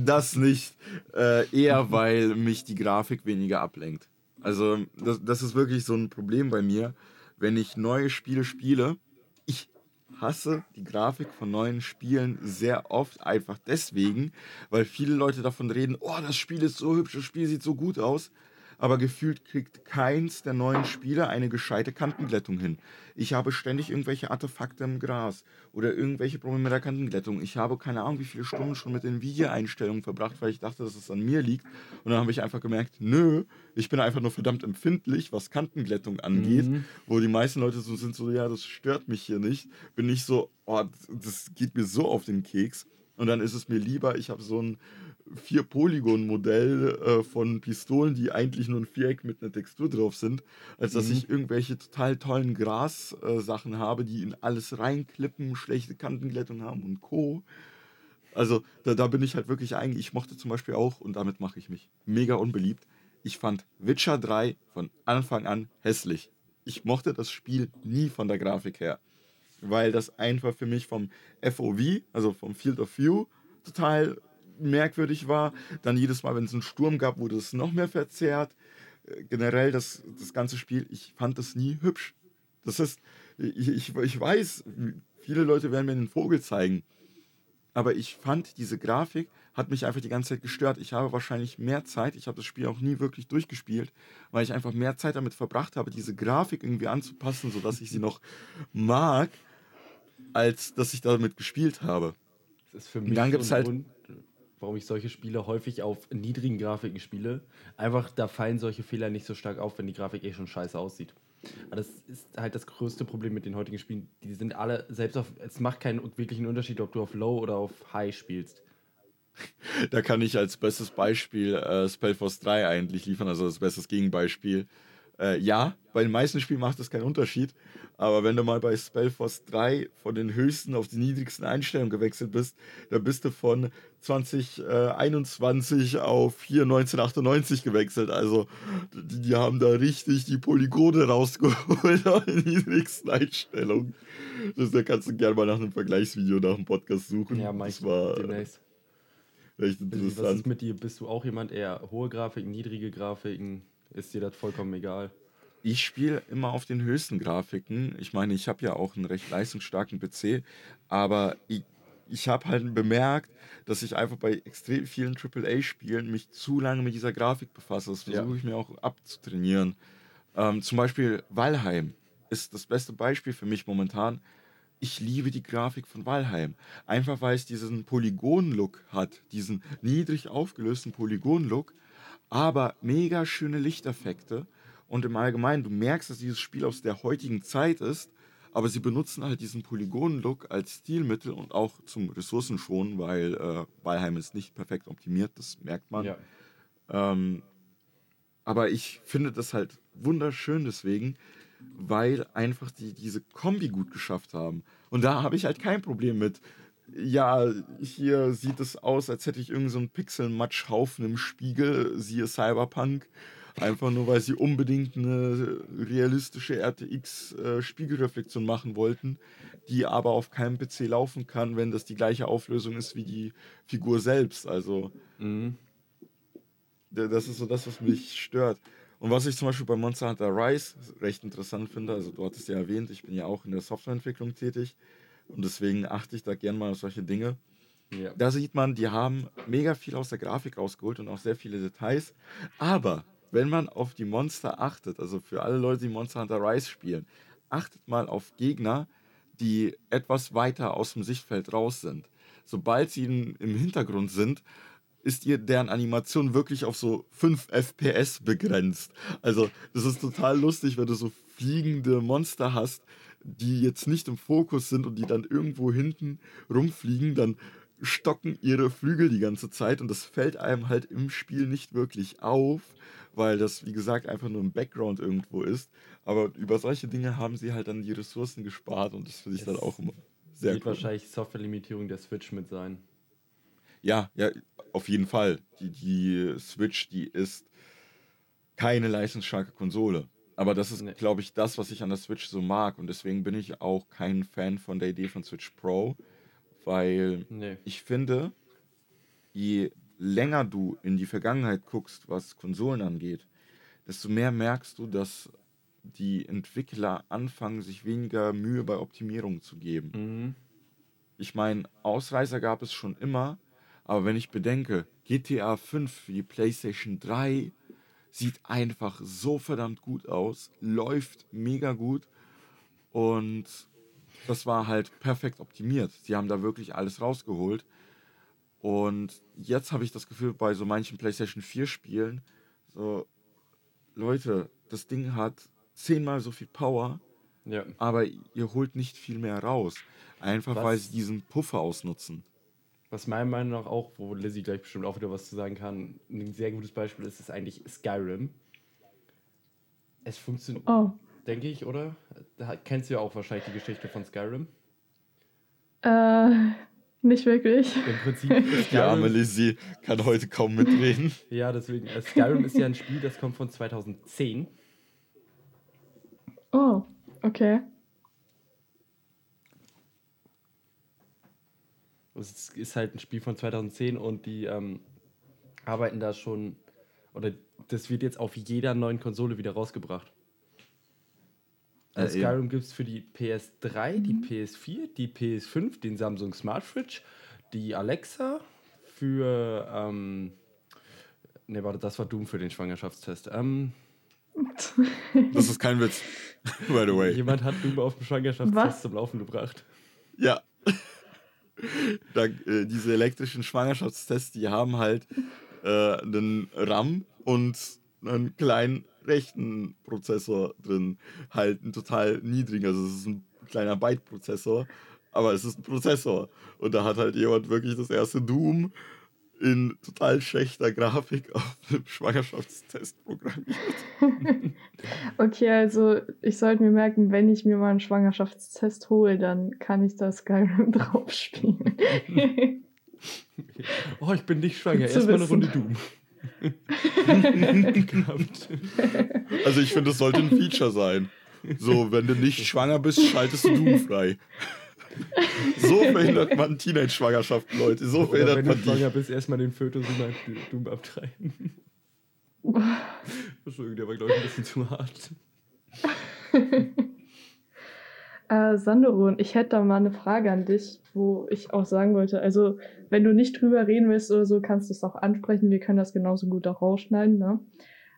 S1: das nicht, äh, eher weil mich die Grafik weniger ablenkt. Also das, das ist wirklich so ein Problem bei mir, wenn ich neue Spiele spiele. Ich hasse die Grafik von neuen Spielen sehr oft einfach deswegen, weil viele Leute davon reden, oh, das Spiel ist so hübsch, das Spiel sieht so gut aus. Aber gefühlt kriegt keins der neuen Spiele eine gescheite Kantenglättung hin. Ich habe ständig irgendwelche Artefakte im Gras oder irgendwelche Probleme mit der Kantenglättung. Ich habe keine Ahnung, wie viele Stunden schon mit den Videoeinstellungen verbracht, weil ich dachte, dass es an mir liegt. Und dann habe ich einfach gemerkt, nö, ich bin einfach nur verdammt empfindlich, was Kantenglättung angeht.
S2: Mhm.
S1: Wo die meisten Leute so sind, so, ja, das stört mich hier nicht. Bin ich so, oh, das geht mir so auf den Keks. Und dann ist es mir lieber, ich habe so ein Vier-Polygon-Modell äh, von Pistolen, die eigentlich nur ein Viereck mit einer Textur drauf sind, als dass
S2: Mhm.
S1: ich irgendwelche total tollen Gras-Sachen habe, die in alles reinklippen, schlechte Kantenglättung haben und Co. Also da, da bin ich halt wirklich eigentlich, ich mochte zum Beispiel auch, und damit mache ich mich mega unbeliebt, ich fand Witcher 3 von Anfang an hässlich. Ich mochte das Spiel nie von der Grafik her, weil das einfach für mich vom FOV, also vom Field of View, total merkwürdig war. Dann jedes Mal, wenn es einen Sturm gab, wurde es noch mehr verzerrt. Äh, Generell das, das ganze Spiel, ich fand das nie hübsch. Das ist, ich, ich, ich weiß, viele Leute werden mir den Vogel zeigen. Aber ich fand, diese Grafik hat mich einfach die ganze Zeit gestört. Ich habe wahrscheinlich mehr Zeit, ich habe das Spiel auch nie wirklich durchgespielt, weil ich einfach mehr Zeit damit verbracht habe, diese Grafik irgendwie anzupassen, sodass ich sie noch mag, als dass ich damit gespielt habe.
S2: Das ist für mich
S1: Dann
S2: so
S1: gibt's
S2: ein
S1: halt-
S2: Grund, warum ich solche Spiele häufig auf niedrigen Grafiken spiele. Einfach, da fallen solche Fehler nicht so stark auf, wenn die Grafik eh schon scheiße aussieht. Aber das ist halt das größte Problem mit den heutigen Spielen. Die sind alle, selbst auf, es macht keinen wirklichen Unterschied, ob du auf Low oder auf High spielst.
S1: Da kann ich als bestes Beispiel äh, Spellforce 3 eigentlich liefern, also das beste Gegenbeispiel. Äh, ja, bei den meisten Spielen macht das keinen Unterschied, aber wenn du mal bei Spellforce 3 von den höchsten auf die niedrigsten Einstellungen gewechselt bist, dann bist du von 2021 auf hier 1998 gewechselt. Also die, die haben da richtig die Polygone rausgeholt auf den niedrigsten Einstellungen. Das, da kannst du gerne mal nach einem Vergleichsvideo nach dem Podcast suchen.
S2: Ja,
S1: das war äh,
S2: demnächst.
S1: echt
S2: Was
S1: interessant.
S2: ist mit dir? Bist du auch jemand, eher hohe Grafiken, niedrige Grafiken? Ist dir das vollkommen egal?
S1: Ich spiele immer auf den höchsten Grafiken. Ich meine, ich habe ja auch einen recht leistungsstarken PC, aber ich, ich habe halt bemerkt, dass ich einfach bei extrem vielen AAA-Spielen mich zu lange mit dieser Grafik befasse. Das
S2: Ja.
S1: versuche ich mir auch abzutrainieren. Ähm, zum Beispiel Valheim ist das beste Beispiel für mich momentan. Ich liebe die Grafik von Valheim. Einfach weil es diesen Polygon-Look hat, diesen niedrig aufgelösten Polygon-Look, aber mega schöne Lichteffekte. Und im Allgemeinen, du merkst, dass dieses Spiel aus der heutigen Zeit ist, aber sie benutzen halt diesen Polygon-Look als Stilmittel und auch zum Ressourcenschonen, weil äh, Valheim ist nicht perfekt optimiert, das merkt man.
S2: Ja.
S1: Ähm, aber ich finde das halt wunderschön deswegen, weil einfach die diese Kombi gut geschafft haben. Und da habe ich halt kein Problem mit. Ja, hier sieht es aus, als hätte ich irgendeinen so Pixel-Matschhaufen im Spiegel, siehe Cyberpunk. Einfach nur, weil sie unbedingt eine realistische RTX-Spiegelreflexion machen wollten, die aber auf keinem PC laufen kann, wenn das die gleiche Auflösung ist wie die Figur selbst. Also,
S2: Mhm.
S1: Das ist so das, was mich stört. Und was ich zum Beispiel bei Monster Hunter Rise recht interessant finde, also du hattest ja erwähnt, ich bin ja auch in der Softwareentwicklung tätig und deswegen achte ich da gern mal auf solche Dinge.
S2: Ja.
S1: Da sieht man, die haben mega viel aus der Grafik rausgeholt und auch sehr viele Details. Aber wenn man auf die Monster achtet, also für alle Leute, die Monster Hunter Rise spielen, achtet mal auf Gegner, die etwas weiter aus dem Sichtfeld raus sind. Sobald sie im Hintergrund sind, ist ihr deren Animation wirklich auf so 5 FPS begrenzt. Also, das ist total lustig, wenn du so fliegende Monster hast, die jetzt nicht im Fokus sind und die dann irgendwo hinten rumfliegen, dann stocken ihre Flügel die ganze Zeit und das fällt einem halt im Spiel nicht wirklich auf, weil das, wie gesagt, einfach nur im Background irgendwo ist. Aber über solche Dinge haben sie halt dann die Ressourcen gespart und das finde ich dann
S2: Es
S1: auch immer sehr
S2: Wird
S1: cool.
S2: wahrscheinlich Softwarelimitierung der Switch mit sein.
S1: Ja, ja, auf jeden Fall. Die, die Switch, die ist keine leistungsstarke Konsole. Aber das ist,
S2: Nee.
S1: glaube ich, das, was ich an der Switch so mag. Und deswegen bin ich auch kein Fan von der Idee von Switch Pro, weil
S2: Nee.
S1: ich finde, je länger du in die Vergangenheit guckst, was Konsolen angeht, desto mehr merkst du, dass die Entwickler anfangen, sich weniger Mühe bei Optimierung zu geben.
S2: Mhm.
S1: Ich meine, Ausreißer gab es schon immer, aber wenn ich bedenke, GTA 5 für die PlayStation 3 sieht einfach so verdammt gut aus, läuft mega gut und das war halt perfekt optimiert. Sie haben da wirklich alles rausgeholt. Und jetzt habe ich das Gefühl, bei so manchen PlayStation 4 Spielen, so, Leute, das Ding hat zehnmal so viel Power,
S2: Ja.
S1: aber ihr holt nicht viel mehr raus. Einfach weil
S2: Was-
S1: sie diesen Puffer ausnutzen.
S2: Was meiner Meinung nach auch, wo Lizzie gleich bestimmt auch wieder was zu sagen kann, ein sehr gutes Beispiel ist, ist eigentlich Skyrim. Es funktioniert,
S3: Oh,
S2: denke ich, oder? Da kennst du ja auch wahrscheinlich die Geschichte von Skyrim.
S3: äh, nicht wirklich.
S2: Im Prinzip ist
S1: Die arme Lizzie kann heute kaum mitreden.
S2: ja, deswegen, äh, Skyrim ist ja ein Spiel, das kommt von 2010.
S3: Oh, okay.
S2: Es ist halt ein Spiel von 2010 und die ähm, arbeiten da schon, oder das wird jetzt auf jeder neuen Konsole wieder rausgebracht. Also
S1: Äh.
S2: Skyrim gibt es für die PS3, die PS4, die PS5, den Samsung Smart Fridge, die Alexa, für, ähm, ne, warte, das war Doom für den Schwangerschaftstest. Ähm,
S1: Das ist kein Witz. By the way.
S2: jemand hat Doom auf dem Schwangerschaftstest
S3: Was?
S2: zum Laufen gebracht.
S1: Ja. Da, äh, diese elektrischen Schwangerschaftstests, die haben halt äh, einen RAM und einen kleinen rechten Prozessor drin. Halt einen total niedrigen, also es ist ein kleiner Byte-Prozessor, aber es ist ein Prozessor. Und da hat halt jemand wirklich das erste Doom in total schlechter Grafik auf einem Schwangerschaftstest programmiert.
S3: Okay, also ich sollte mir merken, wenn ich mir mal einen Schwangerschaftstest hole, dann kann ich da Skyrim drauf spielen.
S2: Oh, ich bin nicht schwanger, erstmal eine. Runde Doom.
S1: Also ich finde, das sollte ein Feature sein. So, wenn du nicht schwanger bist, schaltest du Doom frei. So verhindert man Teenage-Schwangerschaften, Leute. So
S2: Oder
S1: verhindert
S2: wenn du
S1: man die.
S2: schwanger bist, erstmal den Fötus über Doom abtreiben. Entschuldigung, der war, glaube ich, ein bisschen zu hart.
S3: Äh, Sandorun, ich hätte da mal eine Frage an dich, wo ich auch sagen wollte, also wenn du nicht drüber reden willst oder so, kannst du es auch ansprechen. Wir können das genauso gut auch rausschneiden, ne?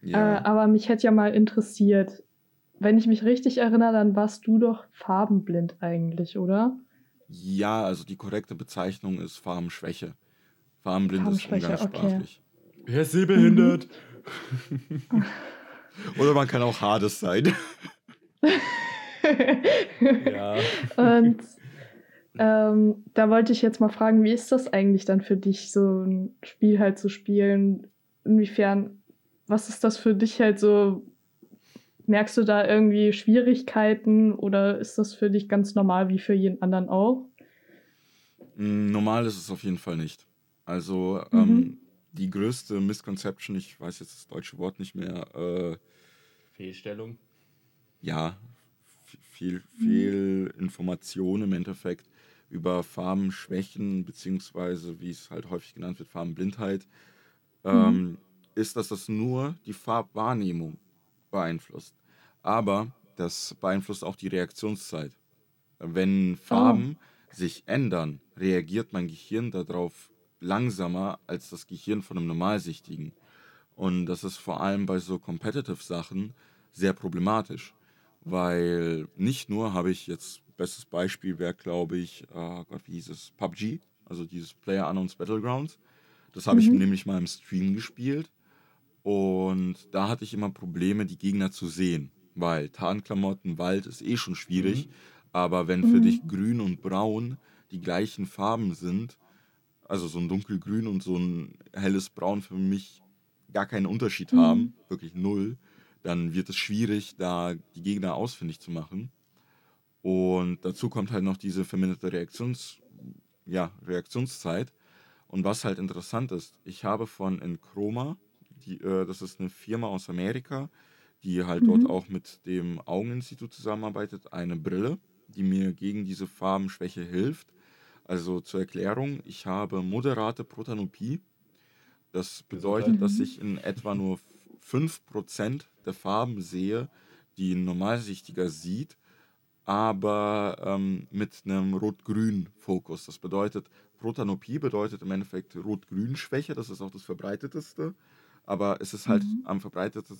S3: Äh,
S1: Ja.
S3: aber mich hätte ja mal interessiert, wenn ich mich richtig erinnere, dann warst du doch farbenblind eigentlich, oder?
S1: Ja, also die korrekte Bezeichnung ist Farbenschwäche. Farbenblind ist
S3: Farbenschwäche, okay.
S1: umgangssprachlich.
S2: Er ist sehbehindert.
S1: Oder man kann auch Hades sein.
S2: Ja.
S3: Und ähm, da wollte ich jetzt mal fragen, wie ist das eigentlich dann für dich, so ein Spiel halt zu spielen? Inwiefern, was ist das für dich halt so? Merkst du da irgendwie Schwierigkeiten oder ist das für dich ganz normal wie für jeden anderen auch?
S1: Mm, Normal ist es auf jeden Fall nicht. Also
S3: Mhm.
S1: ähm, die größte Misconception, ich weiß jetzt das deutsche Wort nicht mehr, äh,
S2: Fehlstellung.
S1: ja, viel, viel Information im Endeffekt über Farbenschwächen, beziehungsweise wie es halt häufig genannt wird, Farbenblindheit, ähm, ist, dass das nur die Farbwahrnehmung beeinflusst. Aber das beeinflusst auch die Reaktionszeit. Wenn Farben sich ändern, reagiert mein Gehirn darauf langsamer als das Gehirn von einem Normalsichtigen. Und das ist vor allem bei so Competitive-Sachen sehr problematisch, weil nicht nur habe ich jetzt, bestes Beispiel wäre, glaube ich, oh Gott, wie hieß es, PUBG, also dieses Player Unknowns Battlegrounds. Das habe ich
S3: Mhm.
S1: nämlich mal im Stream gespielt und da hatte ich immer Probleme, die Gegner zu sehen, weil Tarnklamotten, Wald ist eh schon schwierig, aber wenn für
S3: Mhm.
S1: dich grün und braun die gleichen Farben sind, also so ein dunkelgrün und so ein helles Braun für mich gar keinen Unterschied
S3: Mhm.
S1: haben, wirklich null, dann wird es schwierig, da die Gegner ausfindig zu machen. Und dazu kommt halt noch diese verminderte Reaktions, ja, Reaktionszeit. Und was halt interessant ist, ich habe von Enchroma, die, äh, das ist eine Firma aus Amerika, die halt
S3: Mhm.
S1: dort auch mit dem Augeninstitut zusammenarbeitet, eine Brille, die mir gegen diese Farbenschwäche hilft. Also zur Erklärung, ich habe moderate Protanopie. Das bedeutet, dass
S3: Mhm.
S1: ich in etwa nur 5% der Farben sehe, die ein Normalsichtiger sieht, aber ähm, mit einem Rot-Grün-Fokus. Das bedeutet, Protanopie bedeutet im Endeffekt Rot-Grün-Schwäche, das ist auch das verbreiteteste, aber es ist halt
S3: Mhm.
S1: am verbreitetsten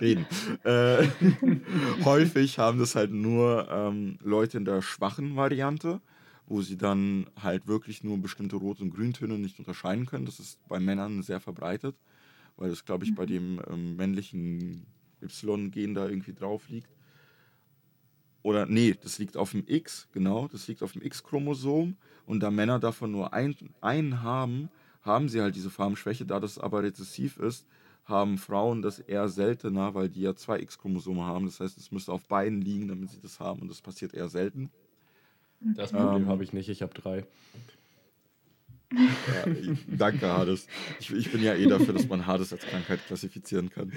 S1: reden. Äh, häufig haben das halt nur ähm, Leute in der schwachen Variante, wo sie dann halt wirklich nur bestimmte Rot- und Grüntöne nicht unterscheiden können. Das ist bei Männern sehr verbreitet, weil das, glaube ich, bei dem ähm, männlichen Y-Gen da irgendwie drauf liegt. Oder nee, das liegt auf dem X, genau, das liegt auf dem X-Chromosom. Und da Männer davon nur ein, einen haben, haben sie halt diese Farbenschwäche. Da das aber rezessiv ist, haben Frauen das eher seltener, weil die ja zwei X-Chromosome haben. Das heißt, es müsste auf beiden liegen, damit sie das haben. Und das passiert eher selten.
S2: Das Problem
S1: Ähm.
S2: habe ich nicht, ich habe drei.
S1: Ja, danke, Hades. Ich, ich bin ja eh dafür, dass man Hades als Krankheit klassifizieren kann.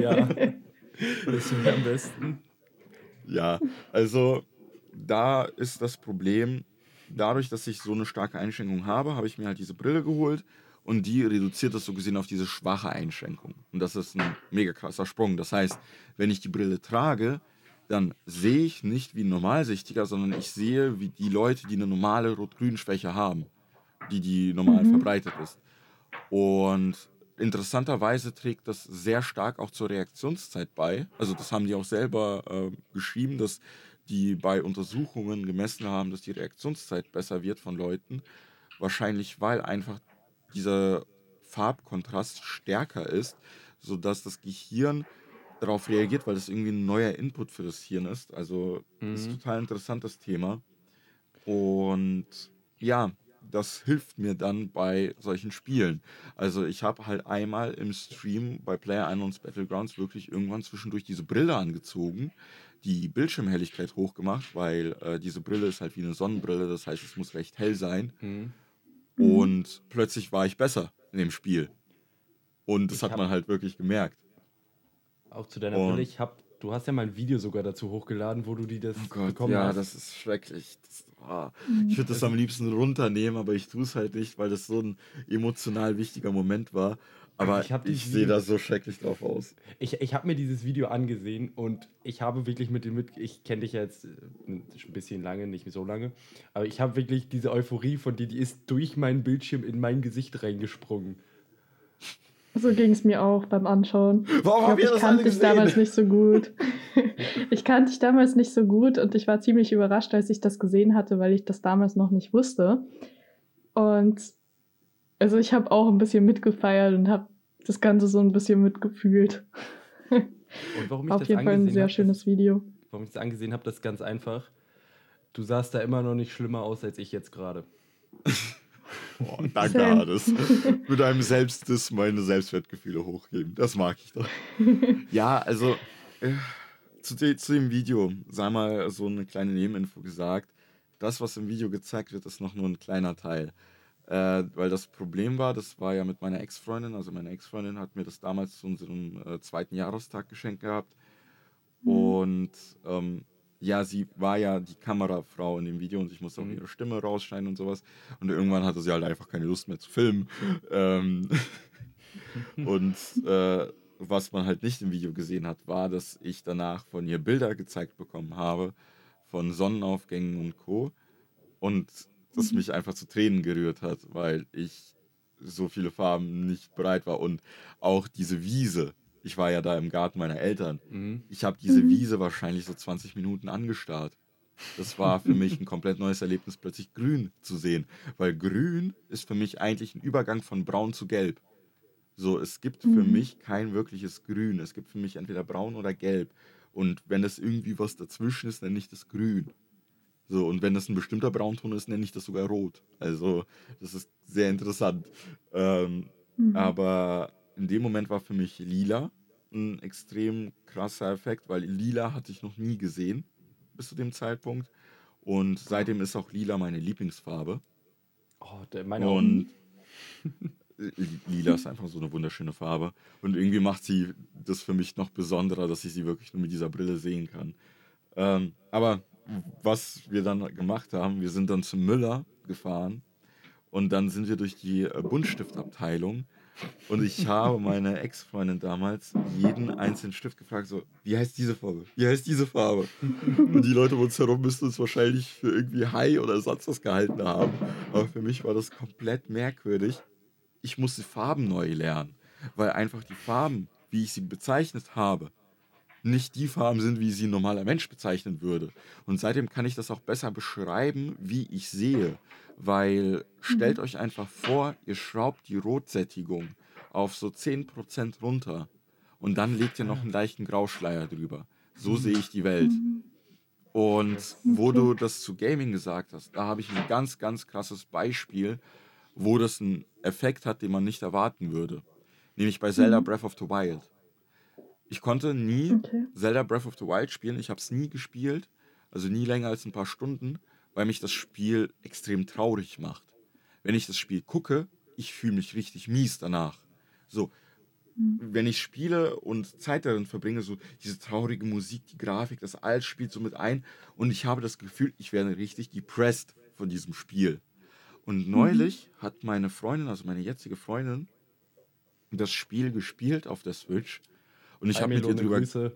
S2: ja. Das ist am besten.
S1: Ja, also da ist das Problem, dadurch, dass ich so eine starke Einschränkung habe, habe ich mir halt diese Brille geholt und die reduziert das so gesehen auf diese schwache Einschränkung. Und das ist ein mega krasser Sprung. Das heißt, wenn ich die Brille trage, dann sehe ich nicht wie ein Normalsichtiger, sondern ich sehe wie die Leute, die eine normale Rot-Grün-Schwäche haben, die die normal
S3: Mhm.
S1: verbreitet ist. Und interessanterweise trägt das sehr stark auch zur Reaktionszeit bei. Also das haben die auch selber äh, geschrieben, dass die bei Untersuchungen gemessen haben, dass die Reaktionszeit besser wird von Leuten. Wahrscheinlich, weil einfach dieser Farbkontrast stärker ist, sodass das Gehirn darauf reagiert, weil das irgendwie ein neuer Input für das Hirn ist. Also das ist ein
S2: Mhm.
S1: total interessantes Thema. Und ja, das hilft mir dann bei solchen Spielen. Also ich habe halt einmal im Stream bei Player Unknowns Battlegrounds wirklich irgendwann zwischendurch diese Brille angezogen, die Bildschirmhelligkeit hochgemacht, weil äh, diese Brille ist halt wie eine Sonnenbrille, das heißt, es muss recht hell sein.
S2: Mhm.
S3: Mhm.
S1: Und plötzlich war ich besser in dem Spiel. Und das
S2: Ich
S1: hat man halt wirklich gemerkt.
S2: Auch zu deiner Brille, ich hab, du hast ja mal ein Video sogar dazu hochgeladen, wo du die das
S1: Oh Gott,
S2: bekommen
S1: ja,
S2: hast.
S1: das ist schrecklich. Das, ah.
S3: Mhm.
S1: Ich würde das am liebsten runternehmen, aber ich tue es halt nicht, weil das so ein emotional wichtiger Moment war. Aber
S2: Ich
S1: ich, sehe da so schrecklich drauf aus.
S2: Ich, ich habe mir dieses Video angesehen und ich habe wirklich mit dem mit, ich kenne dich ja jetzt äh, ein bisschen lange, nicht so lange, aber ich habe wirklich diese Euphorie von dir, die ist durch meinen Bildschirm in mein Gesicht reingesprungen.
S3: So ging es mir auch beim Anschauen.
S1: Warum haben
S3: ich
S1: wir das
S3: ich kannte dich damals nicht so gut. ich kannte dich damals nicht so gut und ich war ziemlich überrascht, als ich das gesehen hatte, weil ich das damals noch nicht wusste. Und also ich habe auch ein bisschen mitgefeiert und habe das Ganze so ein bisschen mitgefühlt.
S2: Und warum ich
S3: Auf
S2: das
S3: jeden Fall ein sehr
S2: hab,
S3: schönes
S2: das,
S3: Video.
S2: warum ich das angesehen habe, das ist ganz einfach. Du sahst da immer noch nicht schlimmer aus als ich jetzt gerade.
S1: Boah, danke. Hades. Mit einem Selbstdiss meine Selbstwertgefühle hochgeben. Das mag ich doch. Ja, also äh, zu, de zu dem Video sei mal so eine kleine Nebeninfo gesagt. Das, was im Video gezeigt wird, ist noch nur ein kleiner Teil. Äh, weil das Problem war, das war ja mit meiner Ex-Freundin. Also meine Ex-Freundin hat mir das damals zu unserem äh, zweiten Jahrestag geschenkt gehabt. Und ähm, ja, sie war ja die Kamerafrau in dem Video und ich musste auch
S2: Mhm.
S1: ihre Stimme rausschneiden und sowas. Und irgendwann hatte sie halt einfach keine Lust mehr zu filmen. ähm, und äh, was man halt nicht im Video gesehen hat, war, dass ich danach von ihr Bilder gezeigt bekommen habe von Sonnenaufgängen und Co. Und das mich einfach zu Tränen gerührt hat, weil ich so viele Farben nicht bereit war. Und auch diese Wiese, ich war ja da im Garten meiner Eltern,
S2: Mhm.
S1: ich habe diese
S3: Mhm.
S1: Wiese wahrscheinlich so 20 Minuten angestarrt. Das war für mich ein komplett neues Erlebnis, plötzlich grün zu sehen. Weil grün ist für mich eigentlich ein Übergang von braun zu gelb. So, es gibt für
S3: Mhm.
S1: mich kein wirkliches Grün. Es gibt für mich entweder braun oder gelb. Und wenn es irgendwie was dazwischen ist, nenne ich das grün. So, und wenn das ein bestimmter Braunton ist, nenne ich das sogar rot. Also, das ist sehr interessant. Ähm,
S3: Mhm.
S1: aber in dem Moment war für mich lila ein extrem krasser Effekt, weil lila hatte ich noch nie gesehen bis zu dem Zeitpunkt. Und seitdem ist auch lila meine Lieblingsfarbe.
S2: Oh, der, meine.
S1: Und lila ist einfach so eine wunderschöne Farbe. Und irgendwie macht sie das für mich noch besonderer, dass ich sie wirklich nur mit dieser Brille sehen kann. Ähm, aber was wir dann gemacht haben, wir sind dann zum Müller gefahren und dann sind wir durch die äh, Buntstiftabteilung und ich habe meine Ex-Freundin damals jeden einzelnen Stift gefragt, so, wie heißt diese Farbe? Wie heißt diese Farbe? Und die Leute um uns herum müssten uns wahrscheinlich für irgendwie High oder sonst was gehalten haben. Aber für mich war das komplett merkwürdig. Ich musste Farben neu lernen, weil einfach die Farben, wie ich sie bezeichnet habe, nicht die Farben sind, wie sie ein normaler Mensch bezeichnen würde. Und seitdem kann ich das auch besser beschreiben, wie ich sehe. Weil stellt euch einfach vor, ihr schraubt die Rotsättigung auf so 10% runter und dann legt ihr noch einen leichten Grauschleier drüber. So sehe ich die Welt. Und wo du das zu Gaming gesagt hast, da habe ich ein ganz, ganz krasses Beispiel, wo das einen Effekt hat, den man nicht erwarten würde. Nämlich bei Zelda
S3: Mhm.
S1: Breath of the Wild. Ich konnte nie
S3: Okay.
S1: Zelda Breath of the Wild spielen. Ich habe es nie gespielt, also nie länger als ein paar Stunden, weil mich das Spiel extrem traurig macht. Wenn ich das Spiel gucke, ich fühle mich richtig mies danach. So, wenn ich spiele und Zeit darin verbringe, so diese traurige Musik, die Grafik, das alles spielt so mit ein und ich habe das Gefühl, ich werde richtig depressed von diesem Spiel. Und neulich hat meine Freundin, also meine jetzige Freundin, das Spiel gespielt auf der Switch und ich habe mit
S2: Melone,
S1: drüber
S2: Grüße.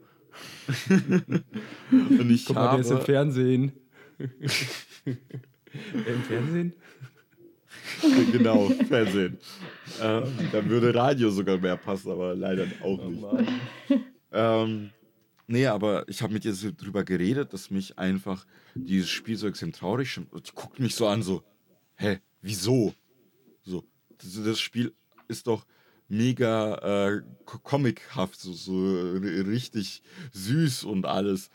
S1: und ich
S2: Guck mal, der ist im
S1: habe
S2: Fernsehen. Im Fernsehen?
S1: genau Fernsehen. Äh, da würde Radio sogar mehr passen, aber leider auch nicht. Ähm, nee, aber ich habe mit ihr so drüber geredet, dass mich einfach dieses Spiel so extrem traurig stimmt. Und die guckt mich so an, so, hä, wieso? So, das, das Spiel ist doch mega äh, co- comichaft, so, so richtig süß und alles.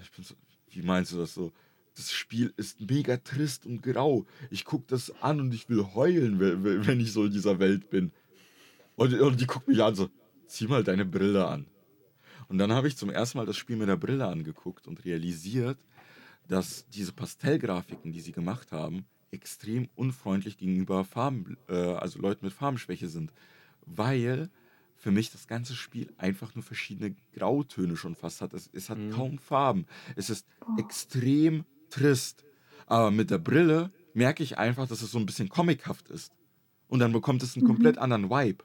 S1: Ich bin so, wie meinst du das so? Das Spiel ist mega trist und grau. Ich gucke das an und ich will heulen, we- we- wenn ich so in dieser Welt bin. Und, und die guckt mich an, so, zieh mal deine Brille an. Und dann habe ich zum ersten Mal das Spiel mit der Brille angeguckt und realisiert, dass diese Pastellgrafiken, die sie gemacht haben, extrem unfreundlich gegenüber Farben, äh, also Leuten mit Farbenschwäche sind. Weil für mich das ganze Spiel einfach nur verschiedene Grautöne schon fast hat. Es, es hat
S2: Mhm.
S1: kaum Farben. Es ist extrem trist. Aber mit der Brille merke ich einfach, dass es so ein bisschen comichaft ist. Und dann bekommt es einen komplett anderen Vibe.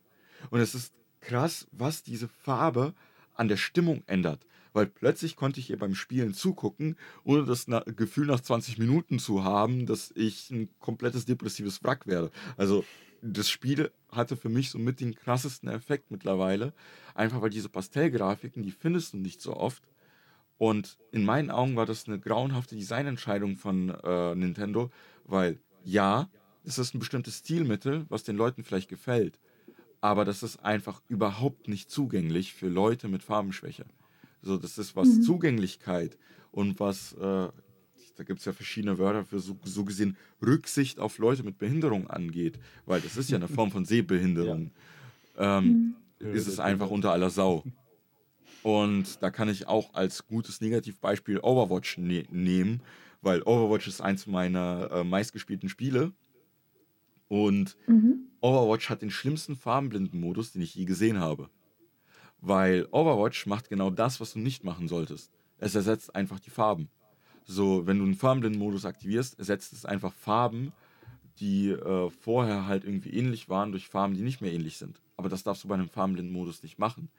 S1: Und es ist krass, was diese Farbe an der Stimmung ändert. Weil plötzlich konnte ich ihr beim Spielen zugucken, ohne das na Gefühl nach 20 Minuten zu haben, dass ich ein komplettes depressives Wrack werde. Also das Spiel hatte für mich so mit den krassesten Effekt mittlerweile. Einfach weil diese Pastellgrafiken, die findest du nicht so oft. Und in meinen Augen war das eine grauenhafte Designentscheidung von äh, Nintendo, weil ja, es ist ein bestimmtes Stilmittel, was den Leuten vielleicht gefällt, aber das ist einfach überhaupt nicht zugänglich für Leute mit Farbenschwäche. So, das ist was
S3: Mhm.
S1: Zugänglichkeit und was, äh, da gibt es ja verschiedene Wörter für so, so gesehen Rücksicht auf Leute mit Behinderung angeht, weil das ist ja eine Form von Sehbehinderung. Ähm,
S2: Ja,
S1: ist es einfach unter aller Sau. Und da kann ich auch als gutes Negativbeispiel Overwatch ne nehmen, weil Overwatch ist eins meiner äh, meistgespielten Spiele. Und
S3: Mhm.
S1: Overwatch hat den schlimmsten Farbenblinden-Modus, den ich je gesehen habe. Weil Overwatch macht genau das, was du nicht machen solltest. Es ersetzt einfach die Farben. So, wenn du einen Farbenblinden-Modus aktivierst, ersetzt es einfach Farben, die äh, vorher halt irgendwie ähnlich waren, durch Farben, die nicht mehr ähnlich sind. Aber das darfst du bei einem Farbenblinden-Modus nicht machen.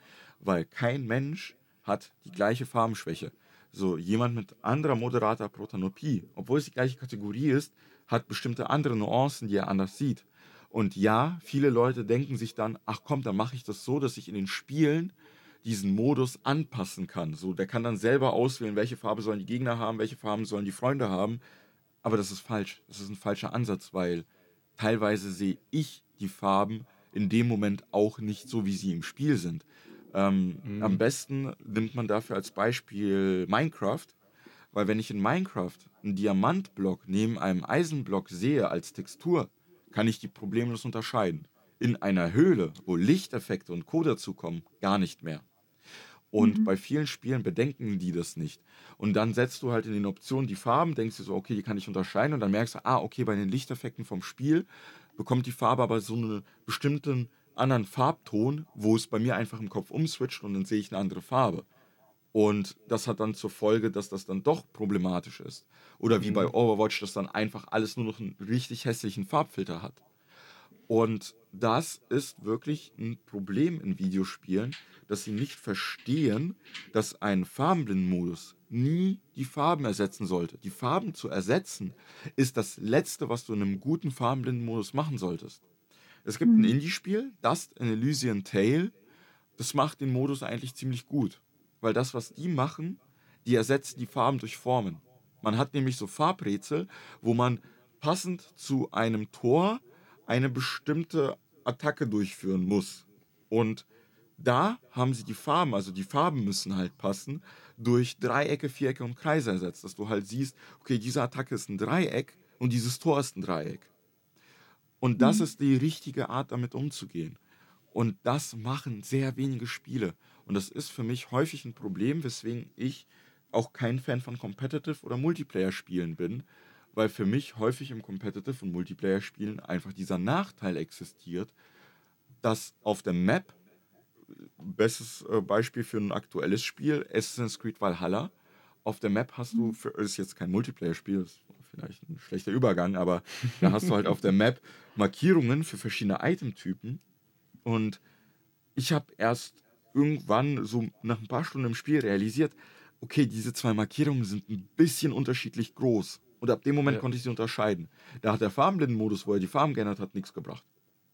S1: Weil kein Mensch hat die gleiche Farbenschwäche. So, jemand mit anderer moderater Protanopie, obwohl es die gleiche Kategorie ist, hat bestimmte andere Nuancen, die er anders sieht. Und ja, viele Leute denken sich dann, ach komm, dann mache ich das so, dass ich in den Spielen diesen Modus anpassen kann. So, der kann dann selber auswählen, welche Farbe sollen die Gegner haben, welche Farben sollen die Freunde haben. Aber das ist falsch. Das ist ein falscher Ansatz, weil teilweise sehe ich die Farben in dem Moment auch nicht so, wie sie im Spiel sind. Ähm,
S2: Mhm.
S1: Am besten nimmt man dafür als Beispiel Minecraft, weil wenn ich in Minecraft einen Diamantblock neben einem Eisenblock sehe als Textur, kann ich die problemlos unterscheiden. In einer Höhle, wo Lichteffekte und Co. dazukommen, gar nicht mehr. Und
S3: Mhm.
S1: bei vielen Spielen bedenken die das nicht. Und dann setzt du halt in den Optionen die Farben, denkst dir so, okay, die kann ich unterscheiden. Und dann merkst du, ah, okay, bei den Lichteffekten vom Spiel bekommt die Farbe aber so einen bestimmten anderen Farbton, wo es bei mir einfach im Kopf umswitcht und dann sehe ich eine andere Farbe. Und das hat dann zur Folge, dass das dann doch problematisch ist. Oder wie
S2: Mhm.
S1: bei Overwatch, dass dann einfach alles nur noch einen richtig hässlichen Farbfilter hat. Und das ist wirklich ein Problem in Videospielen, dass sie nicht verstehen, dass ein Farbenblindenmodus nie die Farben ersetzen sollte. Die Farben zu ersetzen ist das Letzte, was du in einem guten Farbenblindenmodus machen solltest. Es gibt ein
S3: Mhm.
S1: Indie-Spiel, Dust and Elysian Tale, das macht den Modus eigentlich ziemlich gut. Weil das, was die machen, die ersetzen die Farben durch Formen. Man hat nämlich so Farbrätsel, wo man passend zu einem Tor eine bestimmte Attacke durchführen muss. Und da haben sie die Farben, also die Farben müssen halt passen, durch Dreiecke, Vierecke und Kreise ersetzt, dass du halt siehst, okay, diese Attacke ist ein Dreieck und dieses Tor ist ein Dreieck. Und das
S3: Mhm.
S1: ist die richtige Art, damit umzugehen. Und das machen sehr wenige Spiele. Und das ist für mich häufig ein Problem, weswegen ich auch kein Fan von Competitive oder Multiplayer-Spielen bin, weil für mich häufig im Competitive und Multiplayer-Spielen einfach dieser Nachteil existiert, dass auf der Map, bestes äh, Beispiel für ein aktuelles Spiel, Assassin's Creed Valhalla, auf der Map hast du, für, ist jetzt kein Multiplayer-Spiel, ist vielleicht ein schlechter Übergang, aber da hast du halt auf der Map Markierungen für verschiedene Itemtypen. Und ich habe erst irgendwann so nach ein paar Stunden im Spiel realisiert, okay, diese zwei Markierungen sind ein bisschen unterschiedlich groß. Und ab dem Moment
S2: Ja.
S1: konnte ich sie unterscheiden. Da hat der Farbenblindenmodus, wo er die Farben geändert hat, nichts gebracht.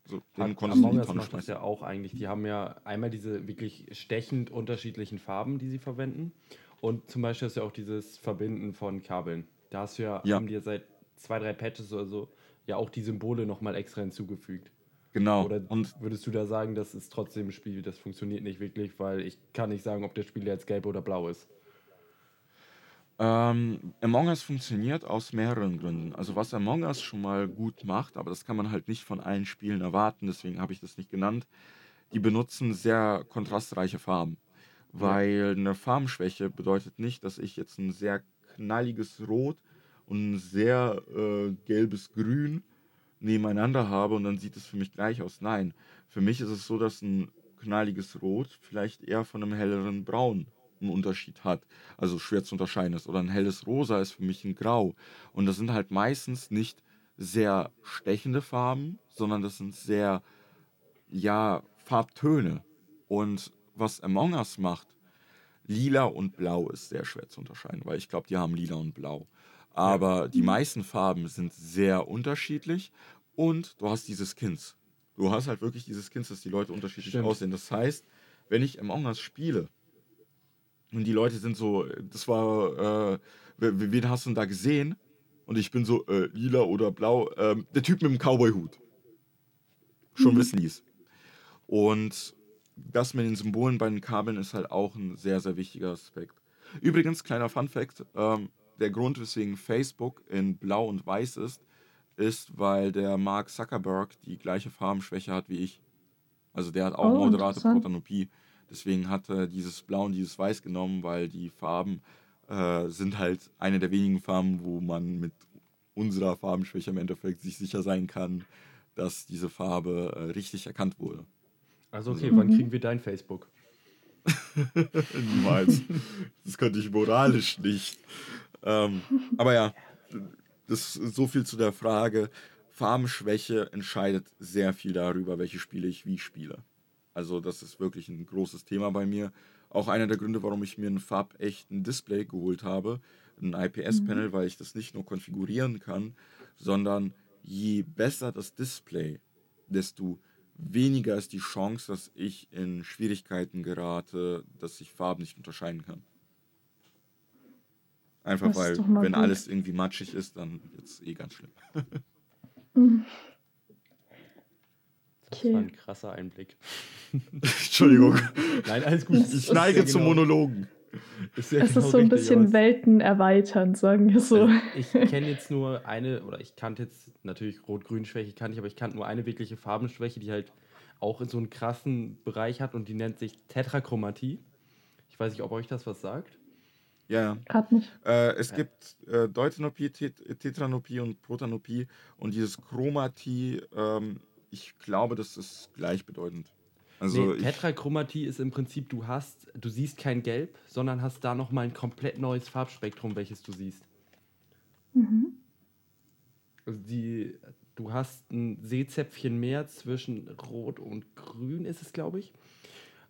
S1: So, den konntest du in die Tonne
S2: macht das
S1: schmeißen.
S2: ja auch eigentlich. Die haben ja einmal diese wirklich stechend unterschiedlichen Farben, die sie verwenden. Und zum Beispiel ist ja auch dieses Verbinden von Kabeln. Da hast du ja,
S1: Ja.
S2: haben die ja seit zwei, drei Patches oder so ja auch die Symbole nochmal extra hinzugefügt.
S1: Genau.
S2: Oder
S1: Und
S2: würdest du da sagen, das ist trotzdem ein Spiel, das funktioniert nicht wirklich, weil ich kann nicht sagen, ob der Spiel jetzt gelb oder blau ist.
S1: Ähm, Among Us funktioniert aus mehreren Gründen. Also was Among Us schon mal gut macht, aber das kann man halt nicht von allen Spielen erwarten, deswegen habe ich das nicht genannt. Die benutzen sehr kontrastreiche Farben. Weil eine Farbenschwäche bedeutet nicht, dass ich jetzt ein sehr knalliges Rot und ein sehr äh, gelbes Grün nebeneinander habe und dann sieht es für mich gleich aus. Nein, für mich ist es so, dass ein knalliges Rot vielleicht eher von einem helleren Braun einen Unterschied hat. Also schwer zu unterscheiden ist. Oder ein helles Rosa ist für mich ein Grau. Und das sind halt meistens nicht sehr stechende Farben, sondern das sind sehr, ja, Farbtöne. Und was Among Us macht, lila und blau ist sehr schwer zu unterscheiden, weil ich glaube, die haben lila und blau. Aber die meisten Farben sind sehr unterschiedlich und du hast diese Skins. Du hast halt wirklich diese Skins, dass die Leute unterschiedlich
S2: Stimmt.
S1: aussehen. Das heißt, wenn ich Among Us spiele und die Leute sind so, das war, äh, wen hast du denn da gesehen? Und ich bin so, äh, lila oder blau, ähm, der Typ mit dem Cowboy-Hut. Schon
S3: Mhm.
S1: wissen die's. Und das mit den Symbolen bei den Kabeln ist halt auch ein sehr, sehr wichtiger Aspekt. Übrigens, kleiner Fun-Fact: ähm, Der Grund, weswegen Facebook in Blau und Weiß ist, ist, weil der Mark Zuckerberg die gleiche Farbenschwäche hat wie ich. Also der hat auch
S3: Oh,
S1: moderate. Protanopie. Deswegen hat er dieses Blau und dieses Weiß genommen, weil die Farben äh, sind halt eine der wenigen Farben, wo man mit unserer Farbenschwäche im Endeffekt sich sicher sein kann, dass diese Farbe äh, richtig erkannt wurde.
S2: Also okay,
S3: Mhm.
S2: wann kriegen wir dein Facebook?
S1: Niemals. Das könnte ich moralisch nicht. Ähm, aber ja, das ist so viel zu der Frage. Farbenschwäche entscheidet sehr viel darüber, welche Spiele ich wie spiele. Also das ist wirklich ein großes Thema bei mir. Auch einer der Gründe, warum ich mir ein farbechten Display geholt habe, ein IPS-Panel, weil ich das nicht nur konfigurieren kann, sondern je besser das Display, desto weniger ist die Chance, dass ich in Schwierigkeiten gerate, dass ich Farben nicht unterscheiden kann. Einfach weil, wenn
S3: gut.
S1: alles irgendwie matschig ist, dann wird es eh ganz schlimm.
S3: Mhm.
S2: Das
S3: Okay.
S2: war ein krasser Einblick.
S1: Entschuldigung,
S2: Nein, alles gut.
S1: ich neige zu Monologen.
S2: Ist ja
S3: Es
S2: genau
S3: ist so ein bisschen Welten erweiternd, sagen wir so.
S2: Also ich kenne jetzt nur eine, oder ich kannte jetzt natürlich Rot-Grün-Schwäche, kannte ich, aber ich kannte nur eine wirkliche Farbenschwäche, die halt auch in so einen krassen Bereich hat und die nennt sich Tetrachromatie. Ich weiß nicht, ob euch das was sagt.
S1: Ja, ja.
S3: Gerade nicht.
S1: Äh, es gibt äh, Deuteranopie, Tet Tetranopie und Protanopie und dieses Chromatie, ähm, ich glaube, das ist gleichbedeutend. Also
S2: nee,
S1: ich,
S2: Tetrachromatie ist im Prinzip, du hast, du siehst kein Gelb, sondern hast da nochmal ein komplett neues Farbspektrum, welches du siehst.
S3: Mhm.
S2: Also die, du hast ein Seezäpfchen mehr zwischen Rot und Grün, ist es, glaube ich.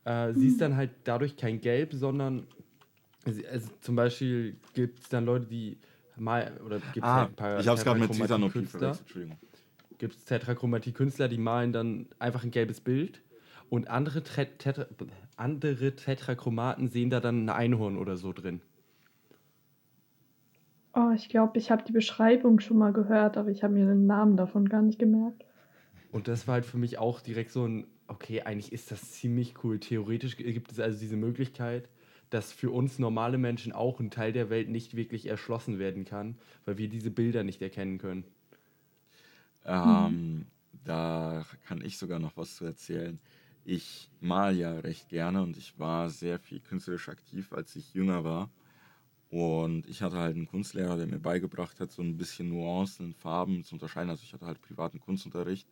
S2: Äh, siehst dann halt dadurch kein Gelb, sondern also, also zum Beispiel gibt es dann Leute, die mal oder gibt
S1: ah,
S2: halt ein paar
S1: ich habe es gerade mit
S2: Tetrachromatie-Künstler.
S1: verwechselt, Entschuldigung.
S2: Gibt es Tetrachromatie-Künstler, die malen dann einfach ein gelbes Bild und andere, Tet Tetra andere Tetrachromaten sehen da dann ein Einhorn oder so drin.
S3: Oh, ich glaube, ich habe die Beschreibung schon mal gehört, aber ich habe mir den Namen davon gar nicht gemerkt.
S2: Und das war halt für mich auch direkt so ein, okay, eigentlich ist das ziemlich cool. Theoretisch gibt es also diese Möglichkeit, dass für uns normale Menschen auch ein Teil der Welt nicht wirklich erschlossen werden kann, weil wir diese Bilder nicht erkennen können.
S1: Ähm, Da kann ich sogar noch was zu erzählen. Ich mal ja recht gerne und ich war sehr viel künstlerisch aktiv, als ich jünger war. Und ich hatte halt einen Kunstlehrer, der mir beigebracht hat, so ein bisschen Nuancen in Farben zu unterscheiden. Also ich hatte halt privaten Kunstunterricht,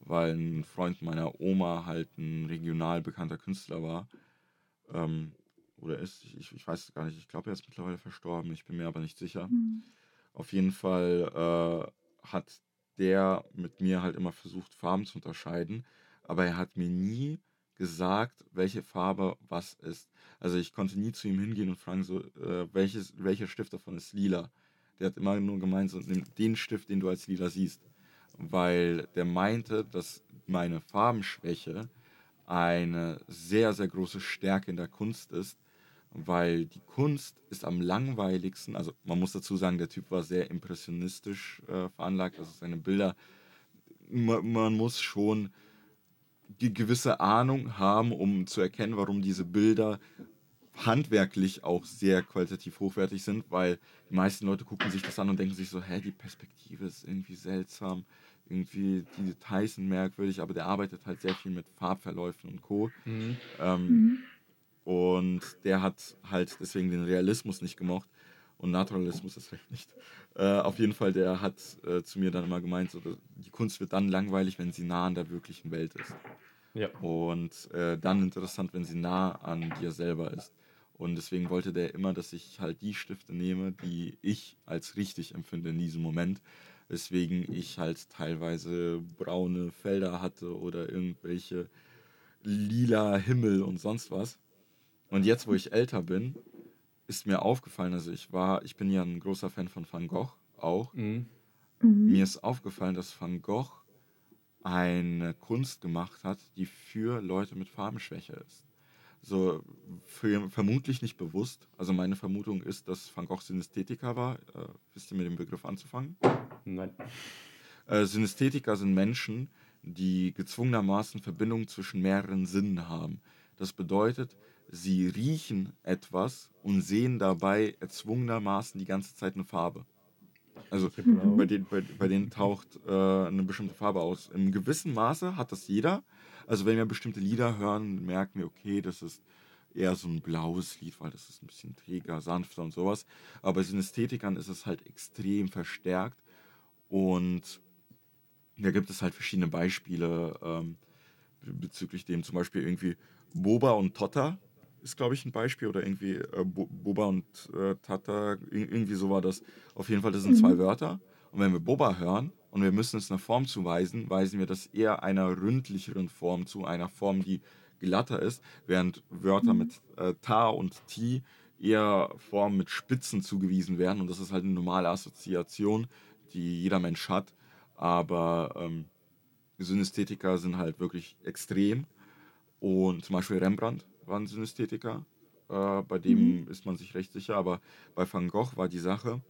S1: weil ein Freund meiner Oma halt ein regional bekannter Künstler war. Ähm, oder ist, ich, ich weiß es gar nicht, ich glaube, er ist mittlerweile verstorben, ich bin mir aber nicht sicher.
S3: Mhm.
S1: Auf jeden Fall äh, hat der mit mir halt immer versucht, Farben zu unterscheiden, aber er hat mir nie gesagt, welche Farbe was ist. Also ich konnte nie zu ihm hingehen und fragen, so, äh, welches, welcher Stift davon ist lila. Der hat immer nur gemeint, so, nimm den Stift, den du als lila siehst. Weil der meinte, dass meine Farbenschwäche eine sehr, sehr große Stärke in der Kunst ist, weil die Kunst ist am langweiligsten, also man muss dazu sagen, der Typ war sehr impressionistisch äh, veranlagt, also seine Bilder, man, man muss schon die gewisse Ahnung haben, um zu erkennen, warum diese Bilder handwerklich auch sehr qualitativ hochwertig sind, weil die meisten Leute gucken sich das an und denken sich so, hä, die Perspektive ist irgendwie seltsam, irgendwie die Details sind merkwürdig, aber der arbeitet halt sehr viel mit Farbverläufen und Co. Ähm,
S3: Mhm.
S1: Und der hat halt deswegen den Realismus nicht gemocht und Naturalismus ist recht nicht. Äh, auf jeden Fall, der hat äh, zu mir dann immer gemeint, so, die Kunst wird dann langweilig, wenn sie nah an der wirklichen Welt ist.
S2: Ja.
S1: Und äh, dann interessant, wenn sie nah an dir selber ist. Und deswegen wollte der immer, dass ich halt die Stifte nehme, die ich als richtig empfinde in diesem Moment. Weswegen ich halt teilweise braune Felder hatte oder irgendwelche lila Himmel und sonst was. Und jetzt, wo ich älter bin, ist mir aufgefallen, also ich war, ich bin ja ein großer Fan von Van Gogh auch.
S2: Mhm.
S3: Mhm.
S1: Mir ist aufgefallen, dass Van Gogh eine Kunst gemacht hat, die für Leute mit Farbenschwäche ist. So für, vermutlich nicht bewusst. Also meine Vermutung ist, dass Van Gogh Synästhetiker war. Äh, wisst ihr mit dem Begriff anzufangen?
S2: Nein.
S1: Äh, Synästhetiker sind Menschen, die gezwungenermaßen Verbindungen zwischen mehreren Sinnen haben. Das bedeutet, sie riechen etwas und sehen dabei erzwungenermaßen die ganze Zeit eine Farbe. Also
S3: Mhm.
S1: bei, denen, bei, bei denen taucht äh, eine bestimmte Farbe aus. Im gewissen Maße hat das jeder. Also wenn wir bestimmte Lieder hören, merken wir, okay, das ist eher so ein blaues Lied, weil das ist ein bisschen träger, sanfter und sowas. Aber bei Synästhetikern ist es halt extrem verstärkt. Und da gibt es halt verschiedene Beispiele ähm, bezüglich dem. Zum Beispiel irgendwie Boba und Totta ist, glaube ich, ein Beispiel. Oder irgendwie äh, Bo- Boba und äh, Tata, ir- irgendwie so war das. Auf jeden Fall, das sind zwei Wörter. Und wenn wir Boba hören und wir müssen es einer Form zuweisen, weisen wir das eher einer ründlicheren Form zu, einer Form, die glatter ist, während Wörter mit äh, Ta und Ti eher Formen mit Spitzen zugewiesen werden. Und das ist halt eine normale Assoziation, die jeder Mensch hat. Aber ähm, Synästhetiker sind halt wirklich extrem. Und zum Beispiel Rembrandt war ein Synästhetiker. Äh, bei dem ist man sich recht sicher. Aber bei Van Gogh war die Sache,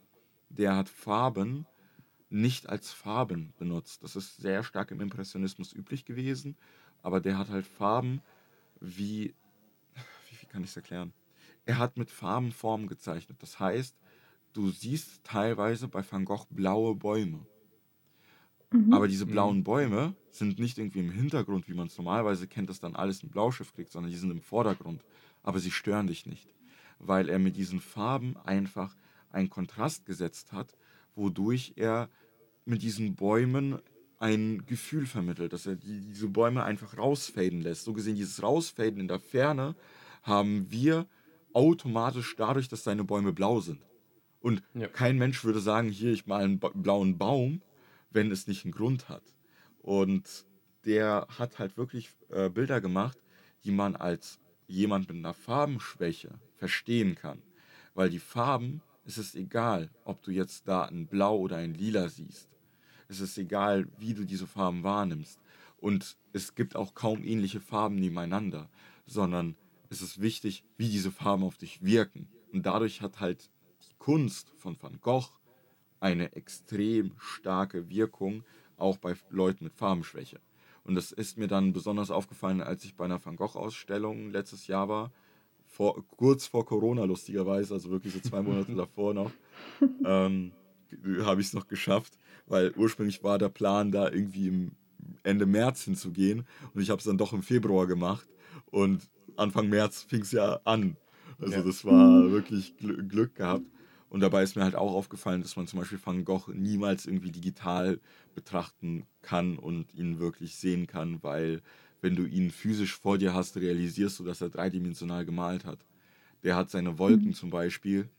S1: der hat Farben nicht als Farben benutzt. Das ist sehr stark im Impressionismus üblich gewesen. Aber der hat halt Farben wie, wie, wie kann ich es erklären? Er hat mit Farben Formen gezeichnet. Das heißt, du siehst teilweise bei Van Gogh blaue Bäume.
S3: Mhm.
S1: Aber diese blauen Bäume sind nicht irgendwie im Hintergrund, wie man es normalerweise kennt, dass dann alles in Blauschrift kriegt, sondern die sind im Vordergrund. Aber sie stören dich nicht, weil er mit diesen Farben einfach einen Kontrast gesetzt hat, wodurch er mit diesen Bäumen ein Gefühl vermittelt, dass er die, diese Bäume einfach rausfaden lässt. So gesehen, dieses Rausfaden in der Ferne haben wir automatisch dadurch, dass seine Bäume blau sind. Und
S2: Ja.
S1: kein Mensch würde sagen, hier, ich mal einen blauen Baum, wenn es nicht einen Grund hat. Und der hat halt wirklich äh, Bilder gemacht, die man als jemand mit einer Farbenschwäche verstehen kann. Weil die Farben, es ist egal, ob du jetzt da ein Blau oder ein Lila siehst. Es ist egal, wie du diese Farben wahrnimmst. Und es gibt auch kaum ähnliche Farben nebeneinander, sondern es ist wichtig, wie diese Farben auf dich wirken. Und dadurch hat halt die Kunst von Van Gogh eine extrem starke Wirkung, auch bei Leuten mit Farbenschwäche. Und das ist mir dann besonders aufgefallen, als ich bei einer Van Gogh-Ausstellung letztes Jahr war, vor, kurz vor Corona lustigerweise, also wirklich so zwei Monate davor noch, ähm, habe ich es noch geschafft, weil ursprünglich war der Plan, da irgendwie im Ende März hinzugehen und ich habe es dann doch im Februar gemacht und Anfang März fing es ja an. Also
S2: Ja.
S1: das war wirklich Gl Glück gehabt. Und dabei ist mir halt auch aufgefallen, dass man zum Beispiel Van Gogh niemals irgendwie digital betrachten kann und ihn wirklich sehen kann, weil wenn du ihn physisch vor dir hast, realisierst du, dass er dreidimensional gemalt hat. Der hat seine Wolken zum Beispiel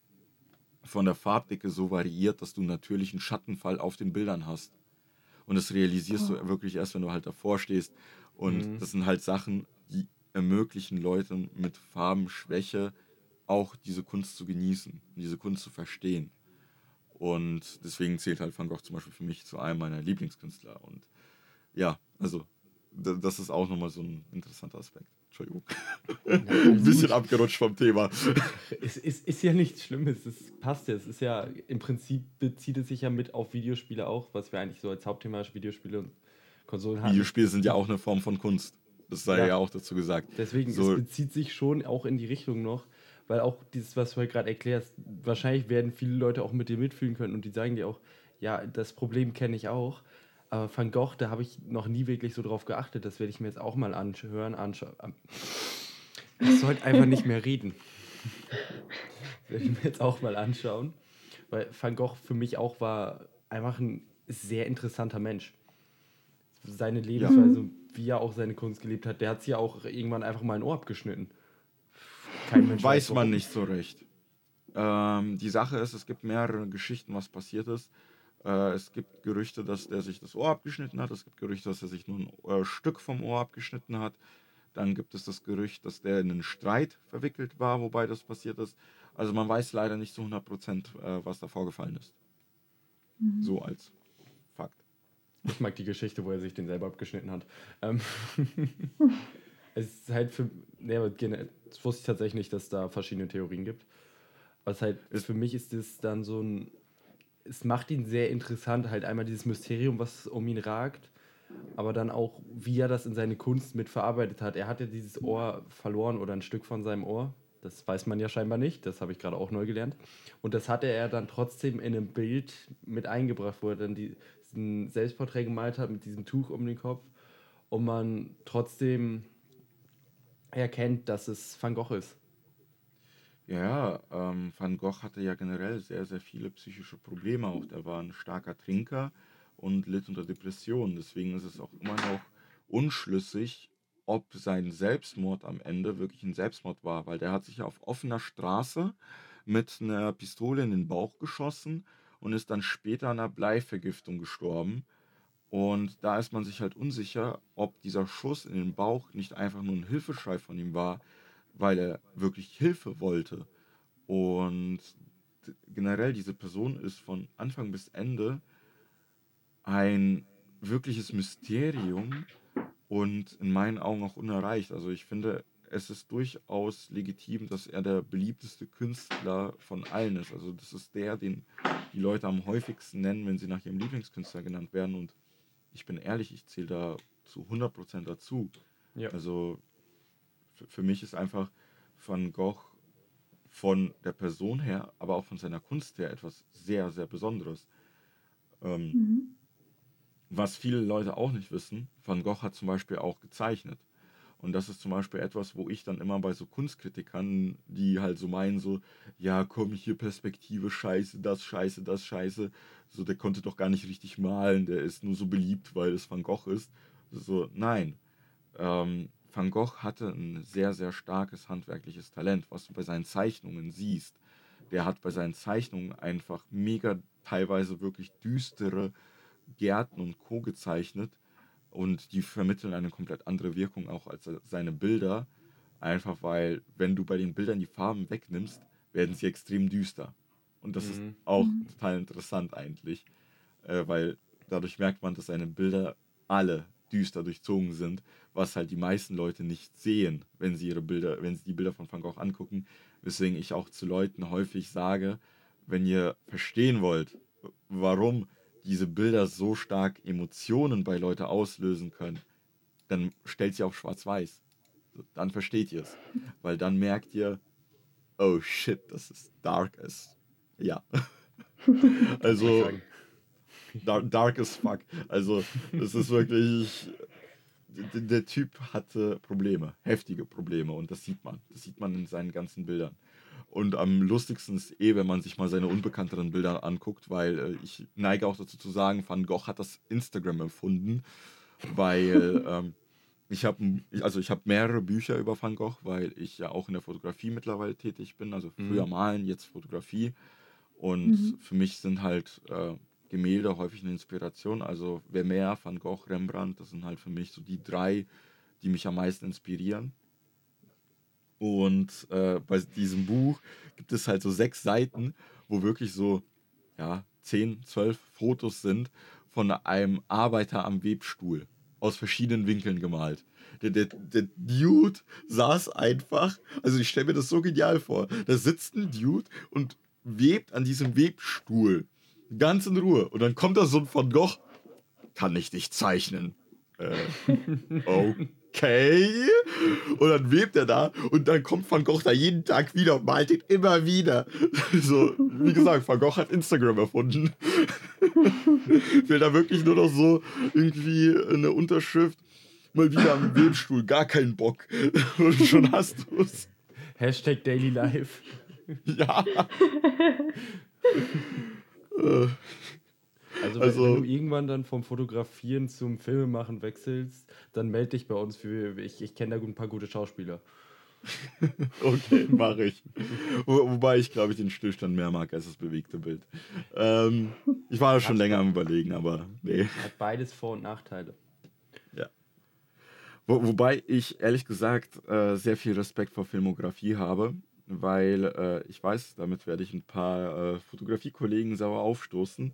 S1: von der Farbdicke so variiert, dass du einen natürlichen Schattenfall auf den Bildern hast. Und das realisierst du wirklich erst, wenn du halt davor stehst. Und
S2: Mhm.
S1: das sind halt Sachen, die ermöglichen Leuten mit Farbenschwäche auch diese Kunst zu genießen, diese Kunst zu verstehen. Und deswegen zählt halt Van Gogh zum Beispiel für mich zu einem meiner Lieblingskünstler. Und ja, also das ist auch nochmal so ein interessanter Aspekt. Entschuldigung. Ein bisschen abgerutscht vom Thema.
S2: Es ist, ist ja nichts Schlimmes, es passt ja. Es ist ja, im Prinzip bezieht es sich ja mit auf Videospiele auch, was wir eigentlich so als Hauptthema Videospiele und Konsolen haben.
S1: Videospiele sind ja auch eine Form von Kunst. Das sei ja,
S2: Ja.
S1: auch dazu gesagt.
S2: Deswegen,
S1: So-
S2: es bezieht sich schon auch in die Richtung noch, weil auch dieses, was du halt gerade erklärst, wahrscheinlich werden viele Leute auch mit dir mitfühlen können und die sagen dir auch, ja, das Problem kenne ich auch. Aber Van Gogh, da habe ich noch nie wirklich so drauf geachtet. Das werde ich mir jetzt auch mal anhören, anschauen. Ich sollte einfach nicht mehr reden. werde ich mir jetzt auch mal anschauen. Weil Van Gogh für mich auch war einfach ein sehr interessanter Mensch. Seine Lebensweise, wie er auch seine Kunst gelebt hat, der hat sich ja auch irgendwann einfach mal ein Ohr abgeschnitten. Kein Mensch
S1: Weiß man nicht so recht. Ähm, die Sache ist, es gibt mehrere Geschichten, was passiert ist. Äh, es gibt Gerüchte, dass der sich das Ohr abgeschnitten hat. Es gibt Gerüchte, dass er sich nur ein äh, Stück vom Ohr abgeschnitten hat. Dann gibt es das Gerücht, dass der in einen Streit verwickelt war, wobei das passiert ist. Also man weiß leider nicht zu 100 Prozent, äh, was da vorgefallen ist.
S3: Mhm.
S1: So als Fakt.
S2: Ich mag die Geschichte, wo er sich den selber abgeschnitten hat. Ähm es ist halt für. Ja, das wusste ich tatsächlich nicht, dass da verschiedene Theorien gibt. Was halt, für mich ist das dann so ein. Es macht ihn sehr interessant, halt einmal dieses Mysterium, was um ihn ragt, aber dann auch, wie er das in seine Kunst mit verarbeitet hat. Er hat ja dieses Ohr verloren oder ein Stück von seinem Ohr. Das weiß man ja scheinbar nicht, das habe ich gerade auch neu gelernt. Und das hatte er dann trotzdem in einem Bild mit eingebracht, wo er dann diesen Selbstporträt gemalt hat mit diesem Tuch um den Kopf und man trotzdem erkennt, dass es Van Gogh ist.
S1: Ja, ähm, Van Gogh hatte ja generell sehr, sehr viele psychische Probleme auch. Er war ein starker Trinker und litt unter Depressionen. Deswegen ist es auch immer noch unschlüssig, ob sein Selbstmord am Ende wirklich ein Selbstmord war, weil der hat sich ja auf offener Straße mit einer Pistole in den Bauch geschossen und ist dann später an einer Bleivergiftung gestorben. Und da ist man sich halt unsicher, ob dieser Schuss in den Bauch nicht einfach nur ein Hilfeschrei von ihm war, weil er wirklich Hilfe wollte. Und generell diese Person ist von Anfang bis Ende ein wirkliches Mysterium und in meinen Augen auch unerreicht. Also ich finde, es ist durchaus legitim, dass er der beliebteste Künstler von allen ist. Also das ist der, den die Leute am häufigsten nennen, wenn sie nach ihrem Lieblingskünstler genannt werden. Und ich bin ehrlich, ich zähle da zu 100% dazu. Ja. Also für mich ist einfach Van Gogh von der Person her, aber auch von seiner Kunst her etwas sehr, sehr Besonderes. Ähm, mhm. Was viele Leute auch nicht wissen, Van Gogh hat zum Beispiel auch gezeichnet. Und das ist zum Beispiel etwas, wo ich dann immer bei so Kunstkritikern, die halt so meinen, so, ja, komm, hier Perspektive, scheiße, das, scheiße, das, scheiße. So, der konnte doch gar nicht richtig malen, der ist nur so beliebt, weil es Van Gogh ist. So, nein. Ähm, Van Gogh hatte ein sehr, sehr starkes handwerkliches Talent, was du bei seinen Zeichnungen siehst. Der hat bei seinen Zeichnungen einfach mega, teilweise wirklich düstere Gärten und Co. gezeichnet und die vermitteln eine komplett andere Wirkung auch als seine Bilder. Einfach weil, wenn du bei den Bildern die Farben wegnimmst, werden sie extrem düster. Und das mhm. ist auch mhm. total interessant eigentlich, äh, weil dadurch merkt man, dass seine Bilder alle düster durchzogen sind, was halt die meisten Leute nicht sehen, wenn sie ihre Bilder, wenn sie die Bilder von Van Gogh angucken. Weswegen ich auch zu Leuten häufig sage, wenn ihr verstehen wollt, warum diese Bilder so stark Emotionen bei Leuten auslösen können, dann stellt sie auf Schwarz-Weiß. Dann versteht ihr es. Weil dann merkt ihr, oh shit, das ist dark as. Ja. also dark, as fuck. Also, das ist wirklich. Der Typ hatte Probleme, heftige Probleme und das sieht man. Das sieht man in seinen ganzen Bildern. Und am lustigsten ist eh, wenn man sich mal seine unbekannteren Bilder anguckt, weil äh, ich neige auch dazu zu sagen, Van Gogh hat das Instagram erfunden, weil ähm, ich habe also ich habe mehrere Bücher über Van Gogh, weil ich ja auch in der Fotografie mittlerweile tätig bin, also früher mhm. malen, jetzt Fotografie. Und mhm. für mich sind halt äh, Gemälde häufig eine Inspiration. Also Vermeer, Van Gogh, Rembrandt, das sind halt für mich so die drei, die mich am meisten inspirieren. Und äh, bei diesem Buch gibt es halt so sechs Seiten, wo wirklich so, ja, zehn, zwölf Fotos sind von einem Arbeiter am Webstuhl aus verschiedenen Winkeln gemalt. Der, der, der Dude saß einfach, also ich stelle mir das so genial vor, da sitzt ein Dude und webt an diesem Webstuhl. Ganz in Ruhe. Und dann kommt da so ein Van Gogh, kann ich dich zeichnen. Äh, okay. Und dann webt er da und dann kommt Van Gogh da jeden Tag wieder und malt ihn immer wieder. So, wie gesagt, Van Gogh hat Instagram erfunden. Will da wirklich nur noch so irgendwie eine Unterschrift. Mal wieder am Webstuhl, gar keinen Bock. Und schon hast du es.
S2: Hashtag Daily Life.
S1: Ja.
S2: Also, wenn, also, wenn du irgendwann dann vom Fotografieren zum Filmemachen wechselst, dann melde dich bei uns für. Ich, ich kenne da ein paar gute Schauspieler.
S1: okay, mache ich. Wo, wobei ich, glaube ich, den Stillstand mehr mag als das bewegte Bild. Ähm, ich war schon länger am Überlegen, aber nee.
S2: Hat beides Vor- und Nachteile.
S1: Ja. Wo, wobei ich ehrlich gesagt äh, sehr viel Respekt vor Filmografie habe, weil äh, ich weiß, damit werde ich ein paar äh, Fotografiekollegen sauer aufstoßen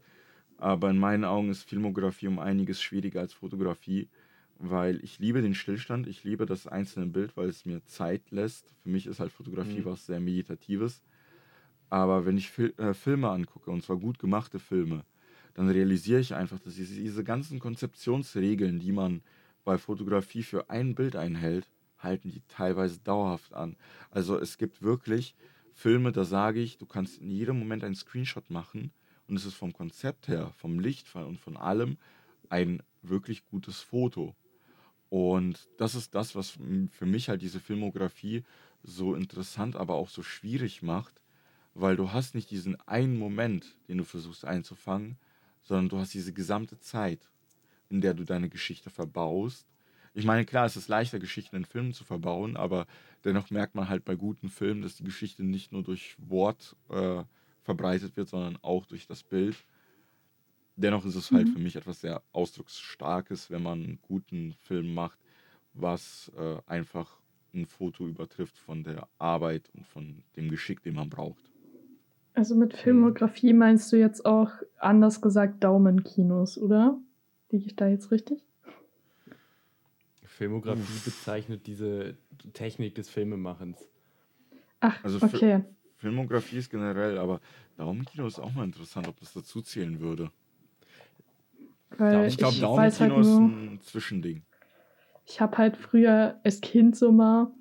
S1: Aber in meinen Augen ist Filmografie um einiges schwieriger als Fotografie, weil ich liebe den Stillstand, ich liebe das einzelne Bild, weil es mir Zeit lässt. Für mich ist halt Fotografie
S2: Mhm.
S1: was sehr Meditatives. Aber wenn ich Fil äh, Filme angucke, und zwar gut gemachte Filme, dann realisiere ich einfach, dass diese, diese ganzen Konzeptionsregeln, die man bei Fotografie für ein Bild einhält, halten die teilweise dauerhaft an. Also es gibt wirklich Filme, da sage ich, du kannst in jedem Moment einen Screenshot machen und es ist vom Konzept her, vom Lichtfall und von allem ein wirklich gutes Foto. Und das ist das, was für mich halt diese Filmografie so interessant, aber auch so schwierig macht, weil du hast nicht diesen einen Moment, den du versuchst einzufangen, sondern du hast diese gesamte Zeit, in der du deine Geschichte verbaust. Ich meine, klar, es ist leichter, Geschichten in Filmen zu verbauen, aber dennoch merkt man halt bei guten Filmen, dass die Geschichte nicht nur durch Wort äh, verbreitet wird, sondern auch durch das Bild. Dennoch ist es halt
S3: Mhm.
S1: für mich etwas sehr Ausdrucksstarkes, wenn man einen guten Film macht, was äh, einfach ein Foto übertrifft von der Arbeit und von dem Geschick, den man braucht.
S3: Also mit Filmografie meinst du jetzt auch anders gesagt Daumenkinos, oder? Liege ich da jetzt richtig?
S2: Filmografie bezeichnet diese Technik des Filmemachens.
S3: Ach,
S1: Also
S3: okay.
S1: Filmografie ist generell, aber Daumenkino ist auch mal interessant, ob das dazu zählen würde.
S3: Weil
S1: Ich glaube,
S3: weiß halt
S1: Daumenkino ist ein Zwischending.
S3: ich habe halt früher als Kind so mal,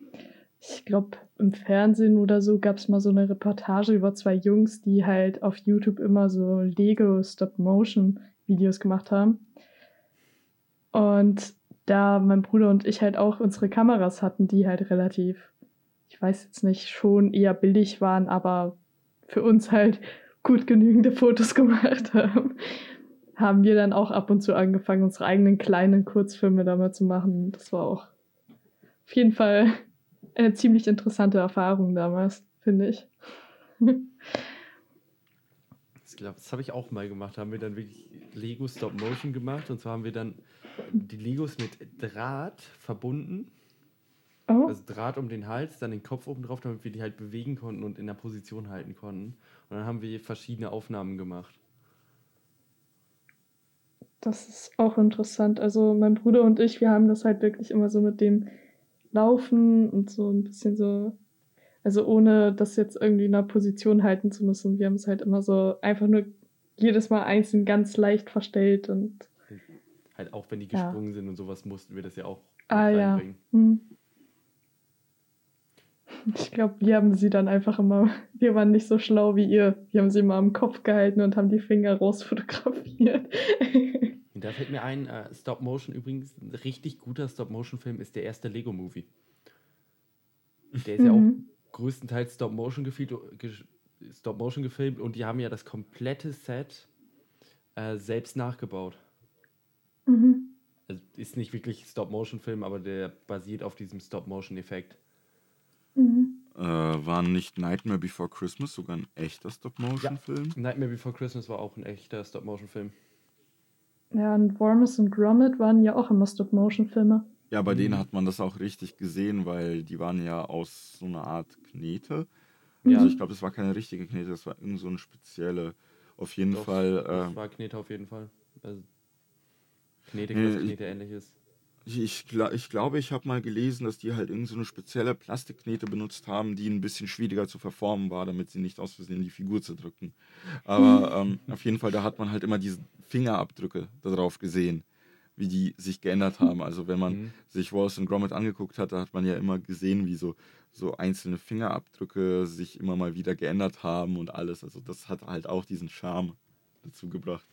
S3: ich glaube im Fernsehen oder so gab es mal so eine Reportage über zwei Jungs, die halt auf YouTube immer so Lego Stop-Motion-Videos gemacht haben. Und da mein Bruder und ich halt auch unsere Kameras hatten, die halt relativ, ich weiß jetzt nicht, schon eher billig waren, aber für uns halt gut genügende Fotos gemacht haben, haben wir dann auch ab und zu angefangen, unsere eigenen kleinen Kurzfilme damit zu machen. Das war auch auf jeden Fall eine ziemlich interessante Erfahrung damals, finde ich.
S2: Ich glaube, das habe ich auch mal gemacht. Da haben wir dann wirklich Lego Stop Motion gemacht. Und zwar haben wir dann die Legos mit Draht verbunden.
S3: Oh,
S2: Also Draht um den Hals, dann den Kopf oben drauf, damit wir die halt bewegen konnten und in der Position halten konnten. Und dann haben wir verschiedene Aufnahmen gemacht.
S3: das ist auch interessant. Also mein Bruder und ich, wir haben das halt wirklich immer so mit dem Laufen und so ein bisschen so, also ohne das jetzt irgendwie in einer Position halten zu müssen. Wir haben es halt immer so einfach nur jedes Mal einzeln ganz leicht verstellt und
S2: Halt auch wenn die
S3: Ja.
S2: gesprungen sind und sowas, mussten wir das ja auch
S3: Ah,
S2: mit
S3: ja.
S2: reinbringen.
S3: Hm. Ich glaube, wir haben sie dann einfach immer, wir waren nicht so schlau wie ihr. Wir haben sie immer am Kopf gehalten und haben die Finger rausfotografiert.
S2: Da fällt mir ein, äh, Stop Motion übrigens, ein richtig guter Stop Motion Film ist der erste Lego Movie. Der ist ja auch
S3: Mhm.
S2: größtenteils Stop Motion gefilmt, Stop Motion gefilmt und die haben ja das komplette Set äh, selbst nachgebaut.
S3: Mhm.
S2: Also ist nicht wirklich Stop Motion Film, aber der basiert auf diesem Stop Motion Effekt.
S1: Äh, war nicht Nightmare Before Christmas sogar ein echter Stop-Motion-Film?
S2: Nightmare Before Christmas war auch ein echter Stop Motion Film.
S3: Ja, und Wormus und Gromit waren ja auch immer Stop-Motion-Filme.
S1: Ja, bei denen
S2: Mhm.
S1: hat man das auch richtig gesehen, weil die waren ja aus so einer Art Knete.
S2: Ja.
S1: Also ich glaube, das war keine richtige Knete, das war irgend so eine spezielle. Auf jeden
S2: Doch,
S1: Fall.
S2: Das
S1: Äh,
S2: war Knete auf jeden Fall. Also Knete,
S1: Nee,
S2: was
S1: ich-
S2: Knete ähnlich ist.
S1: Ich, ich, gla- ich glaube, ich habe mal gelesen, dass die halt irgend so eine spezielle Plastikknete benutzt haben, die ein bisschen schwieriger zu verformen war, damit sie nicht aus Versehen die Figur zerdrücken. Aber ähm, auf jeden Fall, da hat man halt immer diese Fingerabdrücke darauf gesehen, wie die sich geändert haben. Also wenn man
S2: Mhm.
S1: sich Wallace und Gromit angeguckt hat, da hat man ja immer gesehen, wie so, so einzelne Fingerabdrücke sich immer mal wieder geändert haben und alles. Also das hat halt auch diesen Charme dazu gebracht.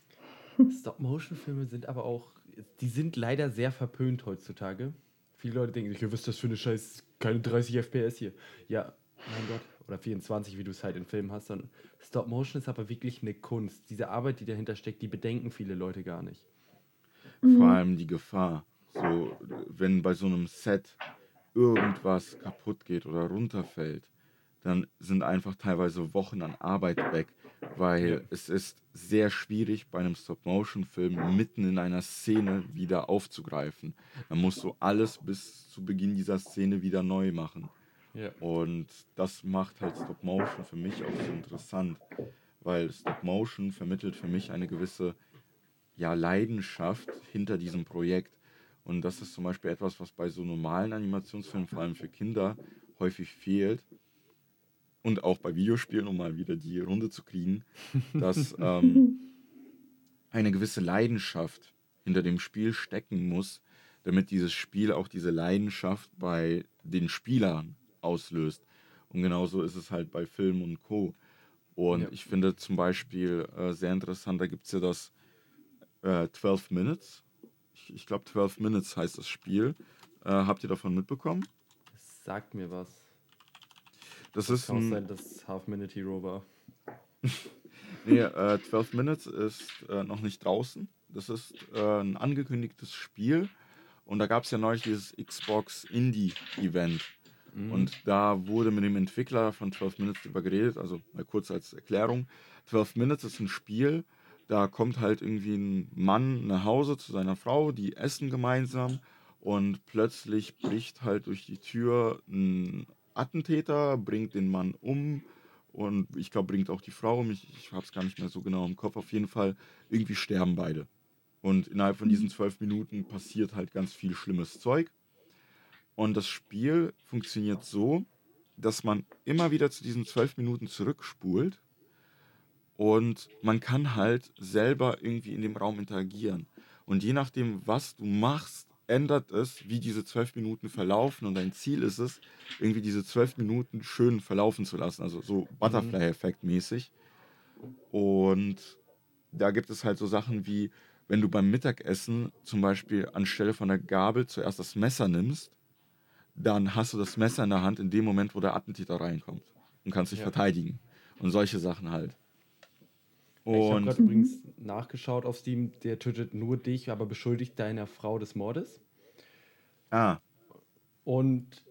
S2: Stop-Motion-Filme sind aber auch, die sind leider sehr verpönt heutzutage. Viele Leute denken sich, ja, was ist das für eine Scheiß, keine 30 FPS hier. Ja, mein Gott, oder 24, wie du es halt in Filmen hast. Dann Stop-Motion ist aber wirklich eine Kunst. Diese Arbeit, die dahinter steckt, die bedenken viele Leute gar nicht.
S3: Mhm.
S1: Vor allem die Gefahr. So, wenn bei so einem Set irgendwas kaputt geht oder runterfällt, dann sind einfach teilweise Wochen an Arbeit weg, weil
S2: Ja.
S1: es ist sehr schwierig bei einem Stop-Motion-Film mitten in einer Szene wieder aufzugreifen. Man muss so alles bis zu Beginn dieser Szene wieder neu machen.
S2: Ja.
S1: Und das macht halt Stop Motion für mich auch so interessant, weil Stop Motion vermittelt für mich eine gewisse ja, Leidenschaft hinter diesem Projekt. Und das ist zum Beispiel etwas, was bei so normalen Animationsfilmen, vor allem für Kinder, häufig fehlt. Und auch bei Videospielen, um mal wieder die Runde zu kriegen, dass ähm, eine gewisse Leidenschaft hinter dem Spiel stecken muss, damit dieses Spiel auch diese Leidenschaft bei den Spielern auslöst. Und genauso ist es halt bei Film und Co. Und ja. ich finde zum Beispiel äh, sehr interessant, da gibt es ja das äh, 12 Minutes. Ich, ich glaube, 12 Minutes heißt das Spiel. Äh, habt ihr davon mitbekommen?
S2: Das sagt mir was.
S1: Das, das ist
S2: kann ein... sein, dass Half Minute Hero war.
S1: nee, äh, 12 Minutes ist äh, noch nicht draußen. Das ist äh, ein angekündigtes Spiel. Und da gab es ja neulich dieses Xbox Indie-Event. Mhm. Und da wurde mit dem Entwickler von 12 Minutes drüber geredet. Also mal kurz als Erklärung. 12 Minutes ist ein Spiel, da kommt halt irgendwie ein Mann nach Hause zu seiner Frau, die essen gemeinsam und plötzlich bricht halt durch die Tür ein Attentäter, bringt den Mann um und ich glaube, bringt auch die Frau um. Ich, ich habe es gar nicht mehr so genau im Kopf. Auf jeden Fall, irgendwie sterben beide. Und innerhalb von diesen zwölf Minuten passiert halt ganz viel schlimmes Zeug. Und das Spiel funktioniert so, dass man immer wieder zu diesen zwölf Minuten zurückspult und man kann halt selber irgendwie in dem Raum interagieren. Und je nachdem, was du machst, ändert es, wie diese zwölf Minuten verlaufen. Und dein Ziel ist es, irgendwie diese zwölf Minuten schön verlaufen zu lassen. Also so Butterfly-Effekt mäßig. Und da gibt es halt so Sachen wie, wenn du beim Mittagessen zum Beispiel anstelle von der Gabel zuerst das Messer nimmst, dann hast du das Messer in der Hand in dem Moment, wo der Attentäter reinkommt und kannst dich ja. verteidigen. Und solche Sachen halt.
S2: Und ich habe gerade übrigens nachgeschaut auf Steam, der tötet nur dich, aber beschuldigt deiner Frau des Mordes.
S1: Ah.
S2: Und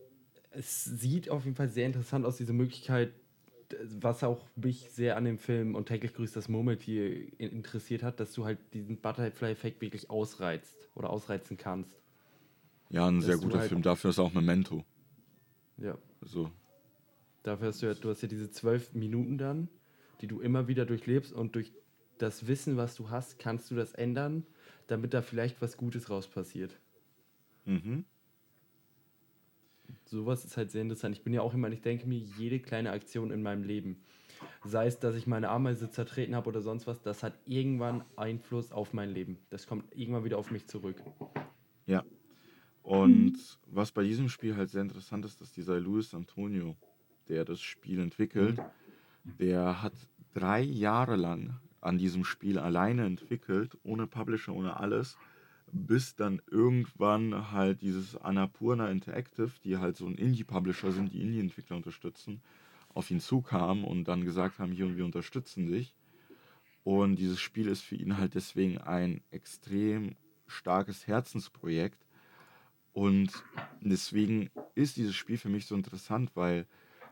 S2: es sieht auf jeden Fall sehr interessant aus, diese Möglichkeit, was auch mich sehr an dem Film und täglich grüßt das Murmeltier interessiert hat, dass du halt diesen Butterfly-Effekt wirklich ausreizt oder ausreizen kannst.
S1: Ja, ein sehr guter halt Film. Dafür ist auch Memento.
S2: Ja.
S1: So.
S2: Dafür hast du ja, du hast ja diese zwölf Minuten dann die du immer wieder durchlebst und durch das Wissen, was du hast, kannst du das ändern, damit da vielleicht was Gutes raus passiert.
S1: Mhm.
S2: Sowas ist halt sehr interessant. Ich bin ja auch immer, ich denke mir, jede kleine Aktion in meinem Leben, sei es, dass ich meine Ameise zertreten habe oder sonst was, das hat irgendwann Einfluss auf mein Leben. Das kommt irgendwann wieder auf mich zurück.
S1: Ja. Und was bei diesem Spiel halt sehr interessant ist, dass dieser Luis Antonio, der das Spiel entwickelt, mhm der hat drei Jahre lang an diesem Spiel alleine entwickelt, ohne Publisher, ohne alles, bis dann irgendwann halt dieses Annapurna Interactive, die halt so ein Indie-Publisher sind, die Indie-Entwickler unterstützen, auf ihn zukam und dann gesagt haben, hier und wir unterstützen dich. Und dieses Spiel ist für ihn halt deswegen ein extrem starkes Herzensprojekt. Und deswegen ist dieses Spiel für mich so interessant, weil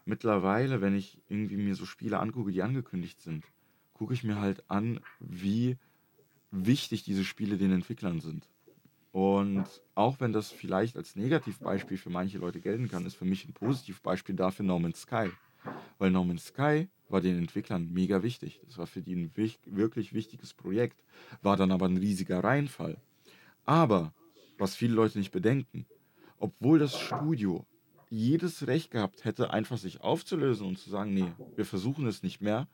S1: mittlerweile, wenn ich irgendwie mir so Spiele angucke, die angekündigt sind, gucke ich mir halt an, wie wichtig diese Spiele den Entwicklern sind. Und auch wenn das vielleicht als Negativbeispiel für manche Leute gelten kann, ist für mich ein Positivbeispiel dafür No Man's Sky. Weil No Man's Sky war den Entwicklern mega wichtig. Das war für die ein wirklich wichtiges Projekt, war dann aber ein riesiger Reinfall. Aber, was viele Leute nicht bedenken, obwohl das Studio jedes Recht gehabt hätte, einfach sich aufzulösen und zu sagen, nee, wir versuchen es nicht mehr,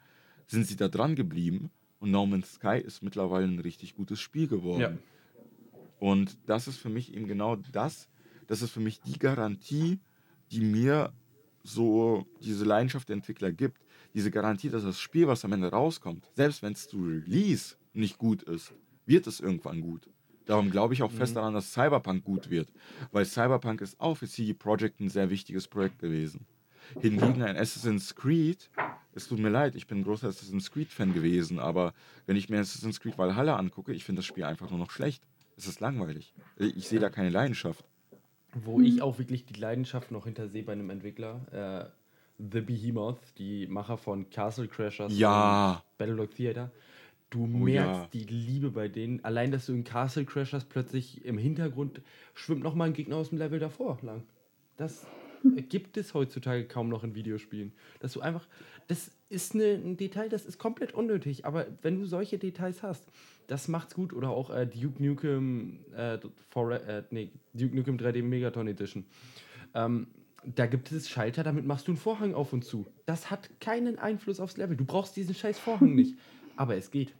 S1: sind sie da dran geblieben. Und No Man's Sky ist mittlerweile ein richtig gutes Spiel geworden. Ja. Und das ist für mich eben genau das, das ist für mich die Garantie, die mir so diese Leidenschaft der Entwickler gibt. Diese Garantie, dass das Spiel, was am Ende rauskommt, selbst wenn es zu Release nicht gut ist, wird es irgendwann gut. Darum glaube ich auch fest mhm. daran, dass Cyberpunk gut wird. Weil Cyberpunk ist auch für CD Projekt ein sehr wichtiges Projekt gewesen. Hingegen ein Assassin's Creed, es tut mir leid, ich bin ein großer Assassin's Creed-Fan gewesen, aber wenn ich mir Assassin's Creed Valhalla angucke, ich finde das Spiel einfach nur noch schlecht. Es ist langweilig. Ich sehe da keine Leidenschaft.
S2: Wo ich auch wirklich die Leidenschaft noch hintersehe bei einem Entwickler, äh, The Behemoth, die Macher von Castle Crashers
S1: ja.
S2: Battlelog Theater. Du oh, merkst ja. die Liebe bei denen. Allein, dass du in Castle Crashers plötzlich im Hintergrund schwimmt noch mal ein Gegner aus dem Level davor lang. Das, gibt es heutzutage kaum noch in Videospielen. Dass du einfach, das ist eine, ein Detail, das ist komplett unnötig, aber wenn du solche Details hast, das macht's gut. Oder auch äh, Duke Nukem, äh, for, äh, nee, Duke Nukem 3D Megaton Edition. Ähm, da gibt es Schalter, damit machst du einen Vorhang auf und zu. Das hat keinen Einfluss aufs Level. Du brauchst diesen scheiß Vorhang nicht. Aber es geht.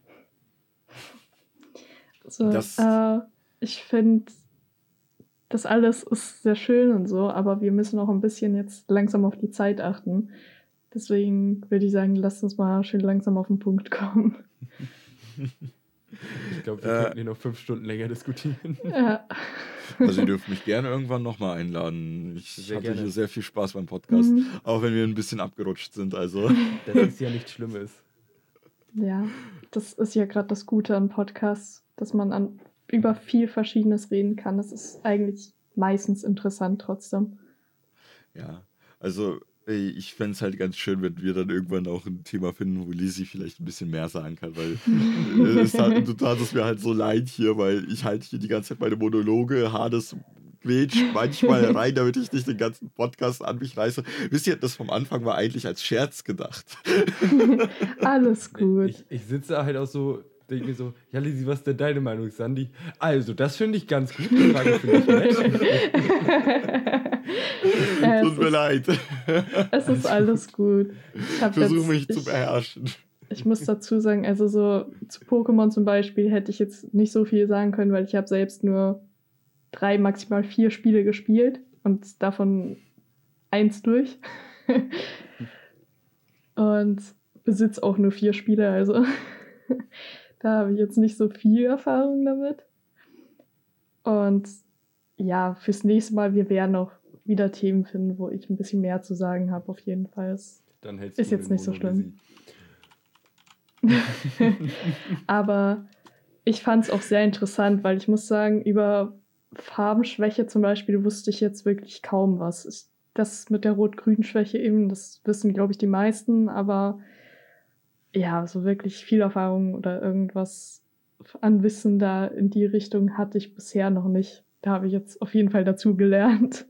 S3: So, äh, ich finde, das alles ist sehr schön und so, aber wir müssen auch ein bisschen jetzt langsam auf die Zeit achten. Deswegen würde ich sagen, lasst uns mal schön langsam auf den Punkt kommen.
S2: Ich glaube, wir äh, könnten hier noch fünf Stunden länger diskutieren.
S3: Ja.
S1: Also ihr dürft mich gerne irgendwann nochmal einladen. Ich sehr hatte gerne. hier sehr viel Spaß beim Podcast, mhm. auch wenn wir ein bisschen abgerutscht sind. Also.
S2: Das ist ja nichts Schlimmes.
S3: Ja, das ist ja gerade das Gute an Podcasts, dass man an, über viel Verschiedenes reden kann. Das ist eigentlich meistens interessant trotzdem.
S1: Ja, also ich fände es halt ganz schön, wenn wir dann irgendwann auch ein Thema finden, wo Lisi vielleicht ein bisschen mehr sagen kann, weil äh, es hat, du tatest mir halt so leid hier, weil ich halt hier die ganze Zeit meine Monologe, Hades quetscht manchmal rein, damit ich nicht den ganzen Podcast an mich reiße. Wisst ihr, das vom Anfang war eigentlich als Scherz gedacht.
S3: Alles gut.
S2: Ich, ich sitze halt auch so denke mir so, ja Lisi, was ist denn deine Meinung, Sandy? Also, das finde ich ganz gut. Die Frage finde ich
S1: nett. Tut mir leid.
S3: Es ist alles gut.
S1: Ich versuche mich ich, zu beherrschen.
S3: Ich muss dazu sagen, also so zu Pokémon zum Beispiel hätte ich jetzt nicht so viel sagen können, weil ich habe selbst nur drei, maximal vier Spiele gespielt und davon eins durch. und besitze auch nur vier Spiele, also da habe ich jetzt nicht so viel Erfahrung damit. Und ja, fürs nächste Mal, wir werden auch wieder Themen finden, wo ich ein bisschen mehr zu sagen habe, auf jeden Fall. Es ist jetzt nicht so schlimm. Aber ich fand es auch sehr interessant, weil ich muss sagen, über Farbenschwäche zum Beispiel wusste ich jetzt wirklich kaum was. das mit der Rot-Grün-Schwäche eben, das wissen, glaube ich, die meisten, aber ja, so wirklich viel Erfahrung oder irgendwas an Wissen da in die Richtung hatte ich bisher noch nicht. Da habe ich jetzt auf jeden Fall dazu gelernt.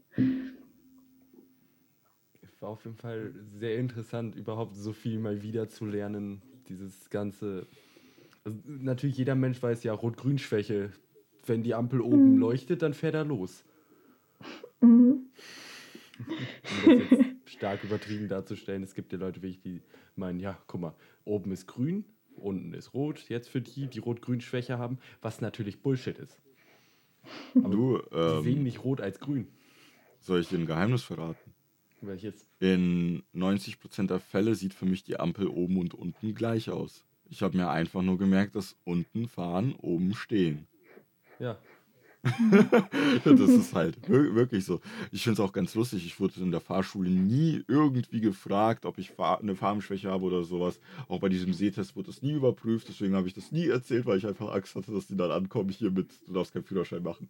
S2: War auf jeden Fall sehr interessant, überhaupt so viel mal wieder zu lernen. Dieses ganze. Also natürlich, jeder Mensch weiß ja, Rot-Grün-Schwäche. Wenn die Ampel oben mhm. leuchtet, dann fährt er los. Mhm. um das jetzt stark übertrieben darzustellen, es gibt ja Leute, wie ich, die meinen, ja, guck mal, oben ist grün, unten ist rot. Jetzt für die, die Rot-Grün-Schwäche haben, was natürlich Bullshit ist.
S1: Aber du, ähm,
S2: die sehen nicht rot als grün.
S1: Soll ich dir ein Geheimnis verraten?
S2: Welches?
S1: In 90% der Fälle sieht für mich die Ampel oben und unten gleich aus. Ich habe mir einfach nur gemerkt, dass unten fahren, oben stehen.
S2: Ja,
S1: das ist halt wirklich so. Ich finde es auch ganz lustig. Ich wurde in der Fahrschule nie irgendwie gefragt, ob ich eine Farbenschwäche habe oder sowas. Auch bei diesem Sehtest wurde das nie überprüft. Deswegen habe ich das nie erzählt, weil ich einfach Angst hatte, dass die dann ankommen hier mit, du darfst keinen Führerschein machen.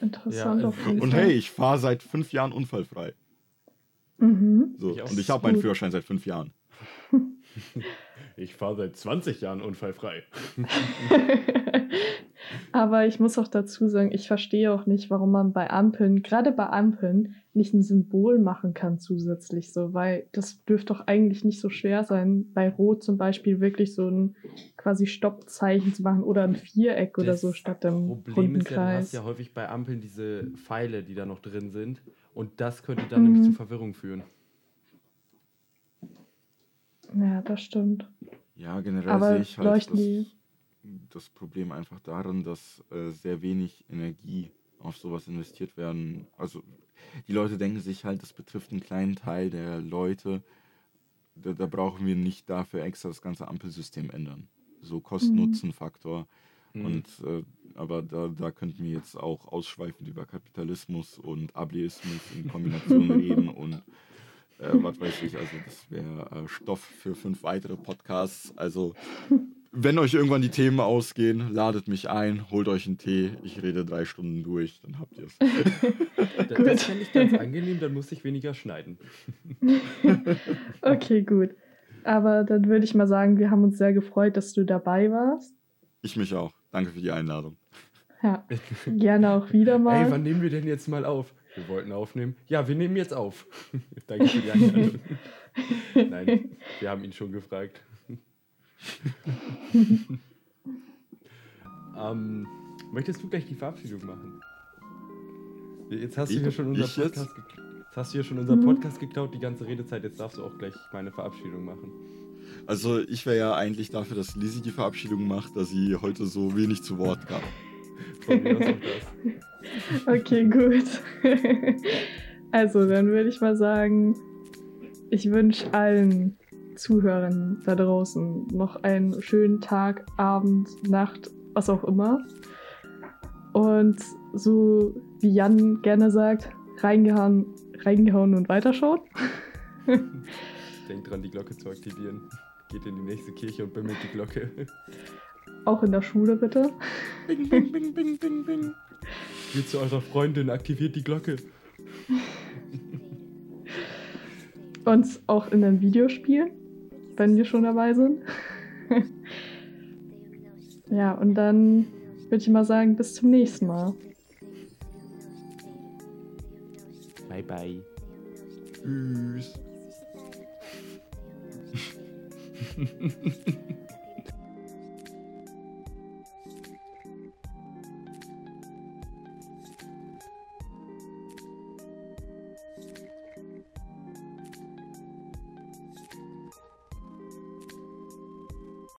S3: Interessant. Ja,
S1: also und hey, ich fahre seit fünf Jahren unfallfrei.
S3: Mhm.
S1: So, ich und ich habe meinen Führerschein seit fünf Jahren.
S2: Ich fahre seit 20 Jahren unfallfrei.
S3: Aber ich muss auch dazu sagen, ich verstehe auch nicht, warum man bei Ampeln, gerade bei Ampeln, nicht ein Symbol machen kann zusätzlich so, weil das dürfte doch eigentlich nicht so schwer sein, bei Rot zum Beispiel wirklich so ein quasi Stoppzeichen zu machen oder ein Viereck das oder so statt dem Problem ist ja, du hast
S2: ja häufig bei Ampeln diese Pfeile, die da noch drin sind und das könnte dann mhm. nämlich zu Verwirrung führen.
S3: Ja, das stimmt.
S1: Ja, generell sehe ich halt das, das, Problem einfach darin, dass äh, sehr wenig Energie auf sowas investiert werden. Also die Leute denken sich halt, das betrifft einen kleinen Teil der Leute. Da, da brauchen wir nicht dafür extra das ganze Ampelsystem ändern. So Kosten-Nutzen-Faktor. Mhm. Und äh, aber da, da könnten wir jetzt auch ausschweifend über Kapitalismus und Ableismus in Kombination reden und äh, was weiß ich, also das wäre äh, Stoff für fünf weitere Podcasts. Also, wenn euch irgendwann die Themen ausgehen, ladet mich ein, holt euch einen Tee, ich rede drei Stunden durch, dann habt ihr es.
S2: das das fände ich ganz angenehm, dann muss ich weniger schneiden.
S3: okay, gut. Aber dann würde ich mal sagen, wir haben uns sehr gefreut, dass du dabei warst.
S1: Ich mich auch. Danke für die Einladung.
S3: Ja, gerne auch wieder mal.
S2: Ey, wann nehmen wir denn jetzt mal auf? Wir wollten aufnehmen. Ja, wir nehmen jetzt auf. Danke für die Einladung. Nein, wir haben ihn schon gefragt. ähm, möchtest du gleich die Verabschiedung machen? Jetzt hast du hier schon unser? Podcast geklaut. Jetzt hast du hier schon unseren
S3: Mhm.
S2: Podcast geklaut, die ganze Redezeit. Jetzt darfst du auch gleich meine Verabschiedung machen.
S1: Also ich wäre ja eigentlich dafür, dass Lizzie die Verabschiedung macht, dass sie heute so wenig zu Wort kam.
S2: Von mir aus auch das.
S3: Okay, gut. Also, dann würde ich mal sagen, ich wünsche allen Zuhörern da draußen noch einen schönen Tag, Abend, Nacht, was auch immer. Und so wie Jan gerne sagt, reingehauen, reingehauen und weiterschauen.
S2: Denkt dran, die Glocke zu aktivieren. Geht in die nächste Kirche und bimmelt die Glocke.
S3: Auch in der Schule bitte.
S2: Bing, bing, bing, bing, bing, bing. Geht zu eurer Freundin, aktiviert die Glocke.
S3: Und auch in einem Videospiel, wenn wir schon dabei sind. ja, und dann würde ich mal sagen, bis zum nächsten Mal.
S2: Bye, bye.
S1: Tschüss.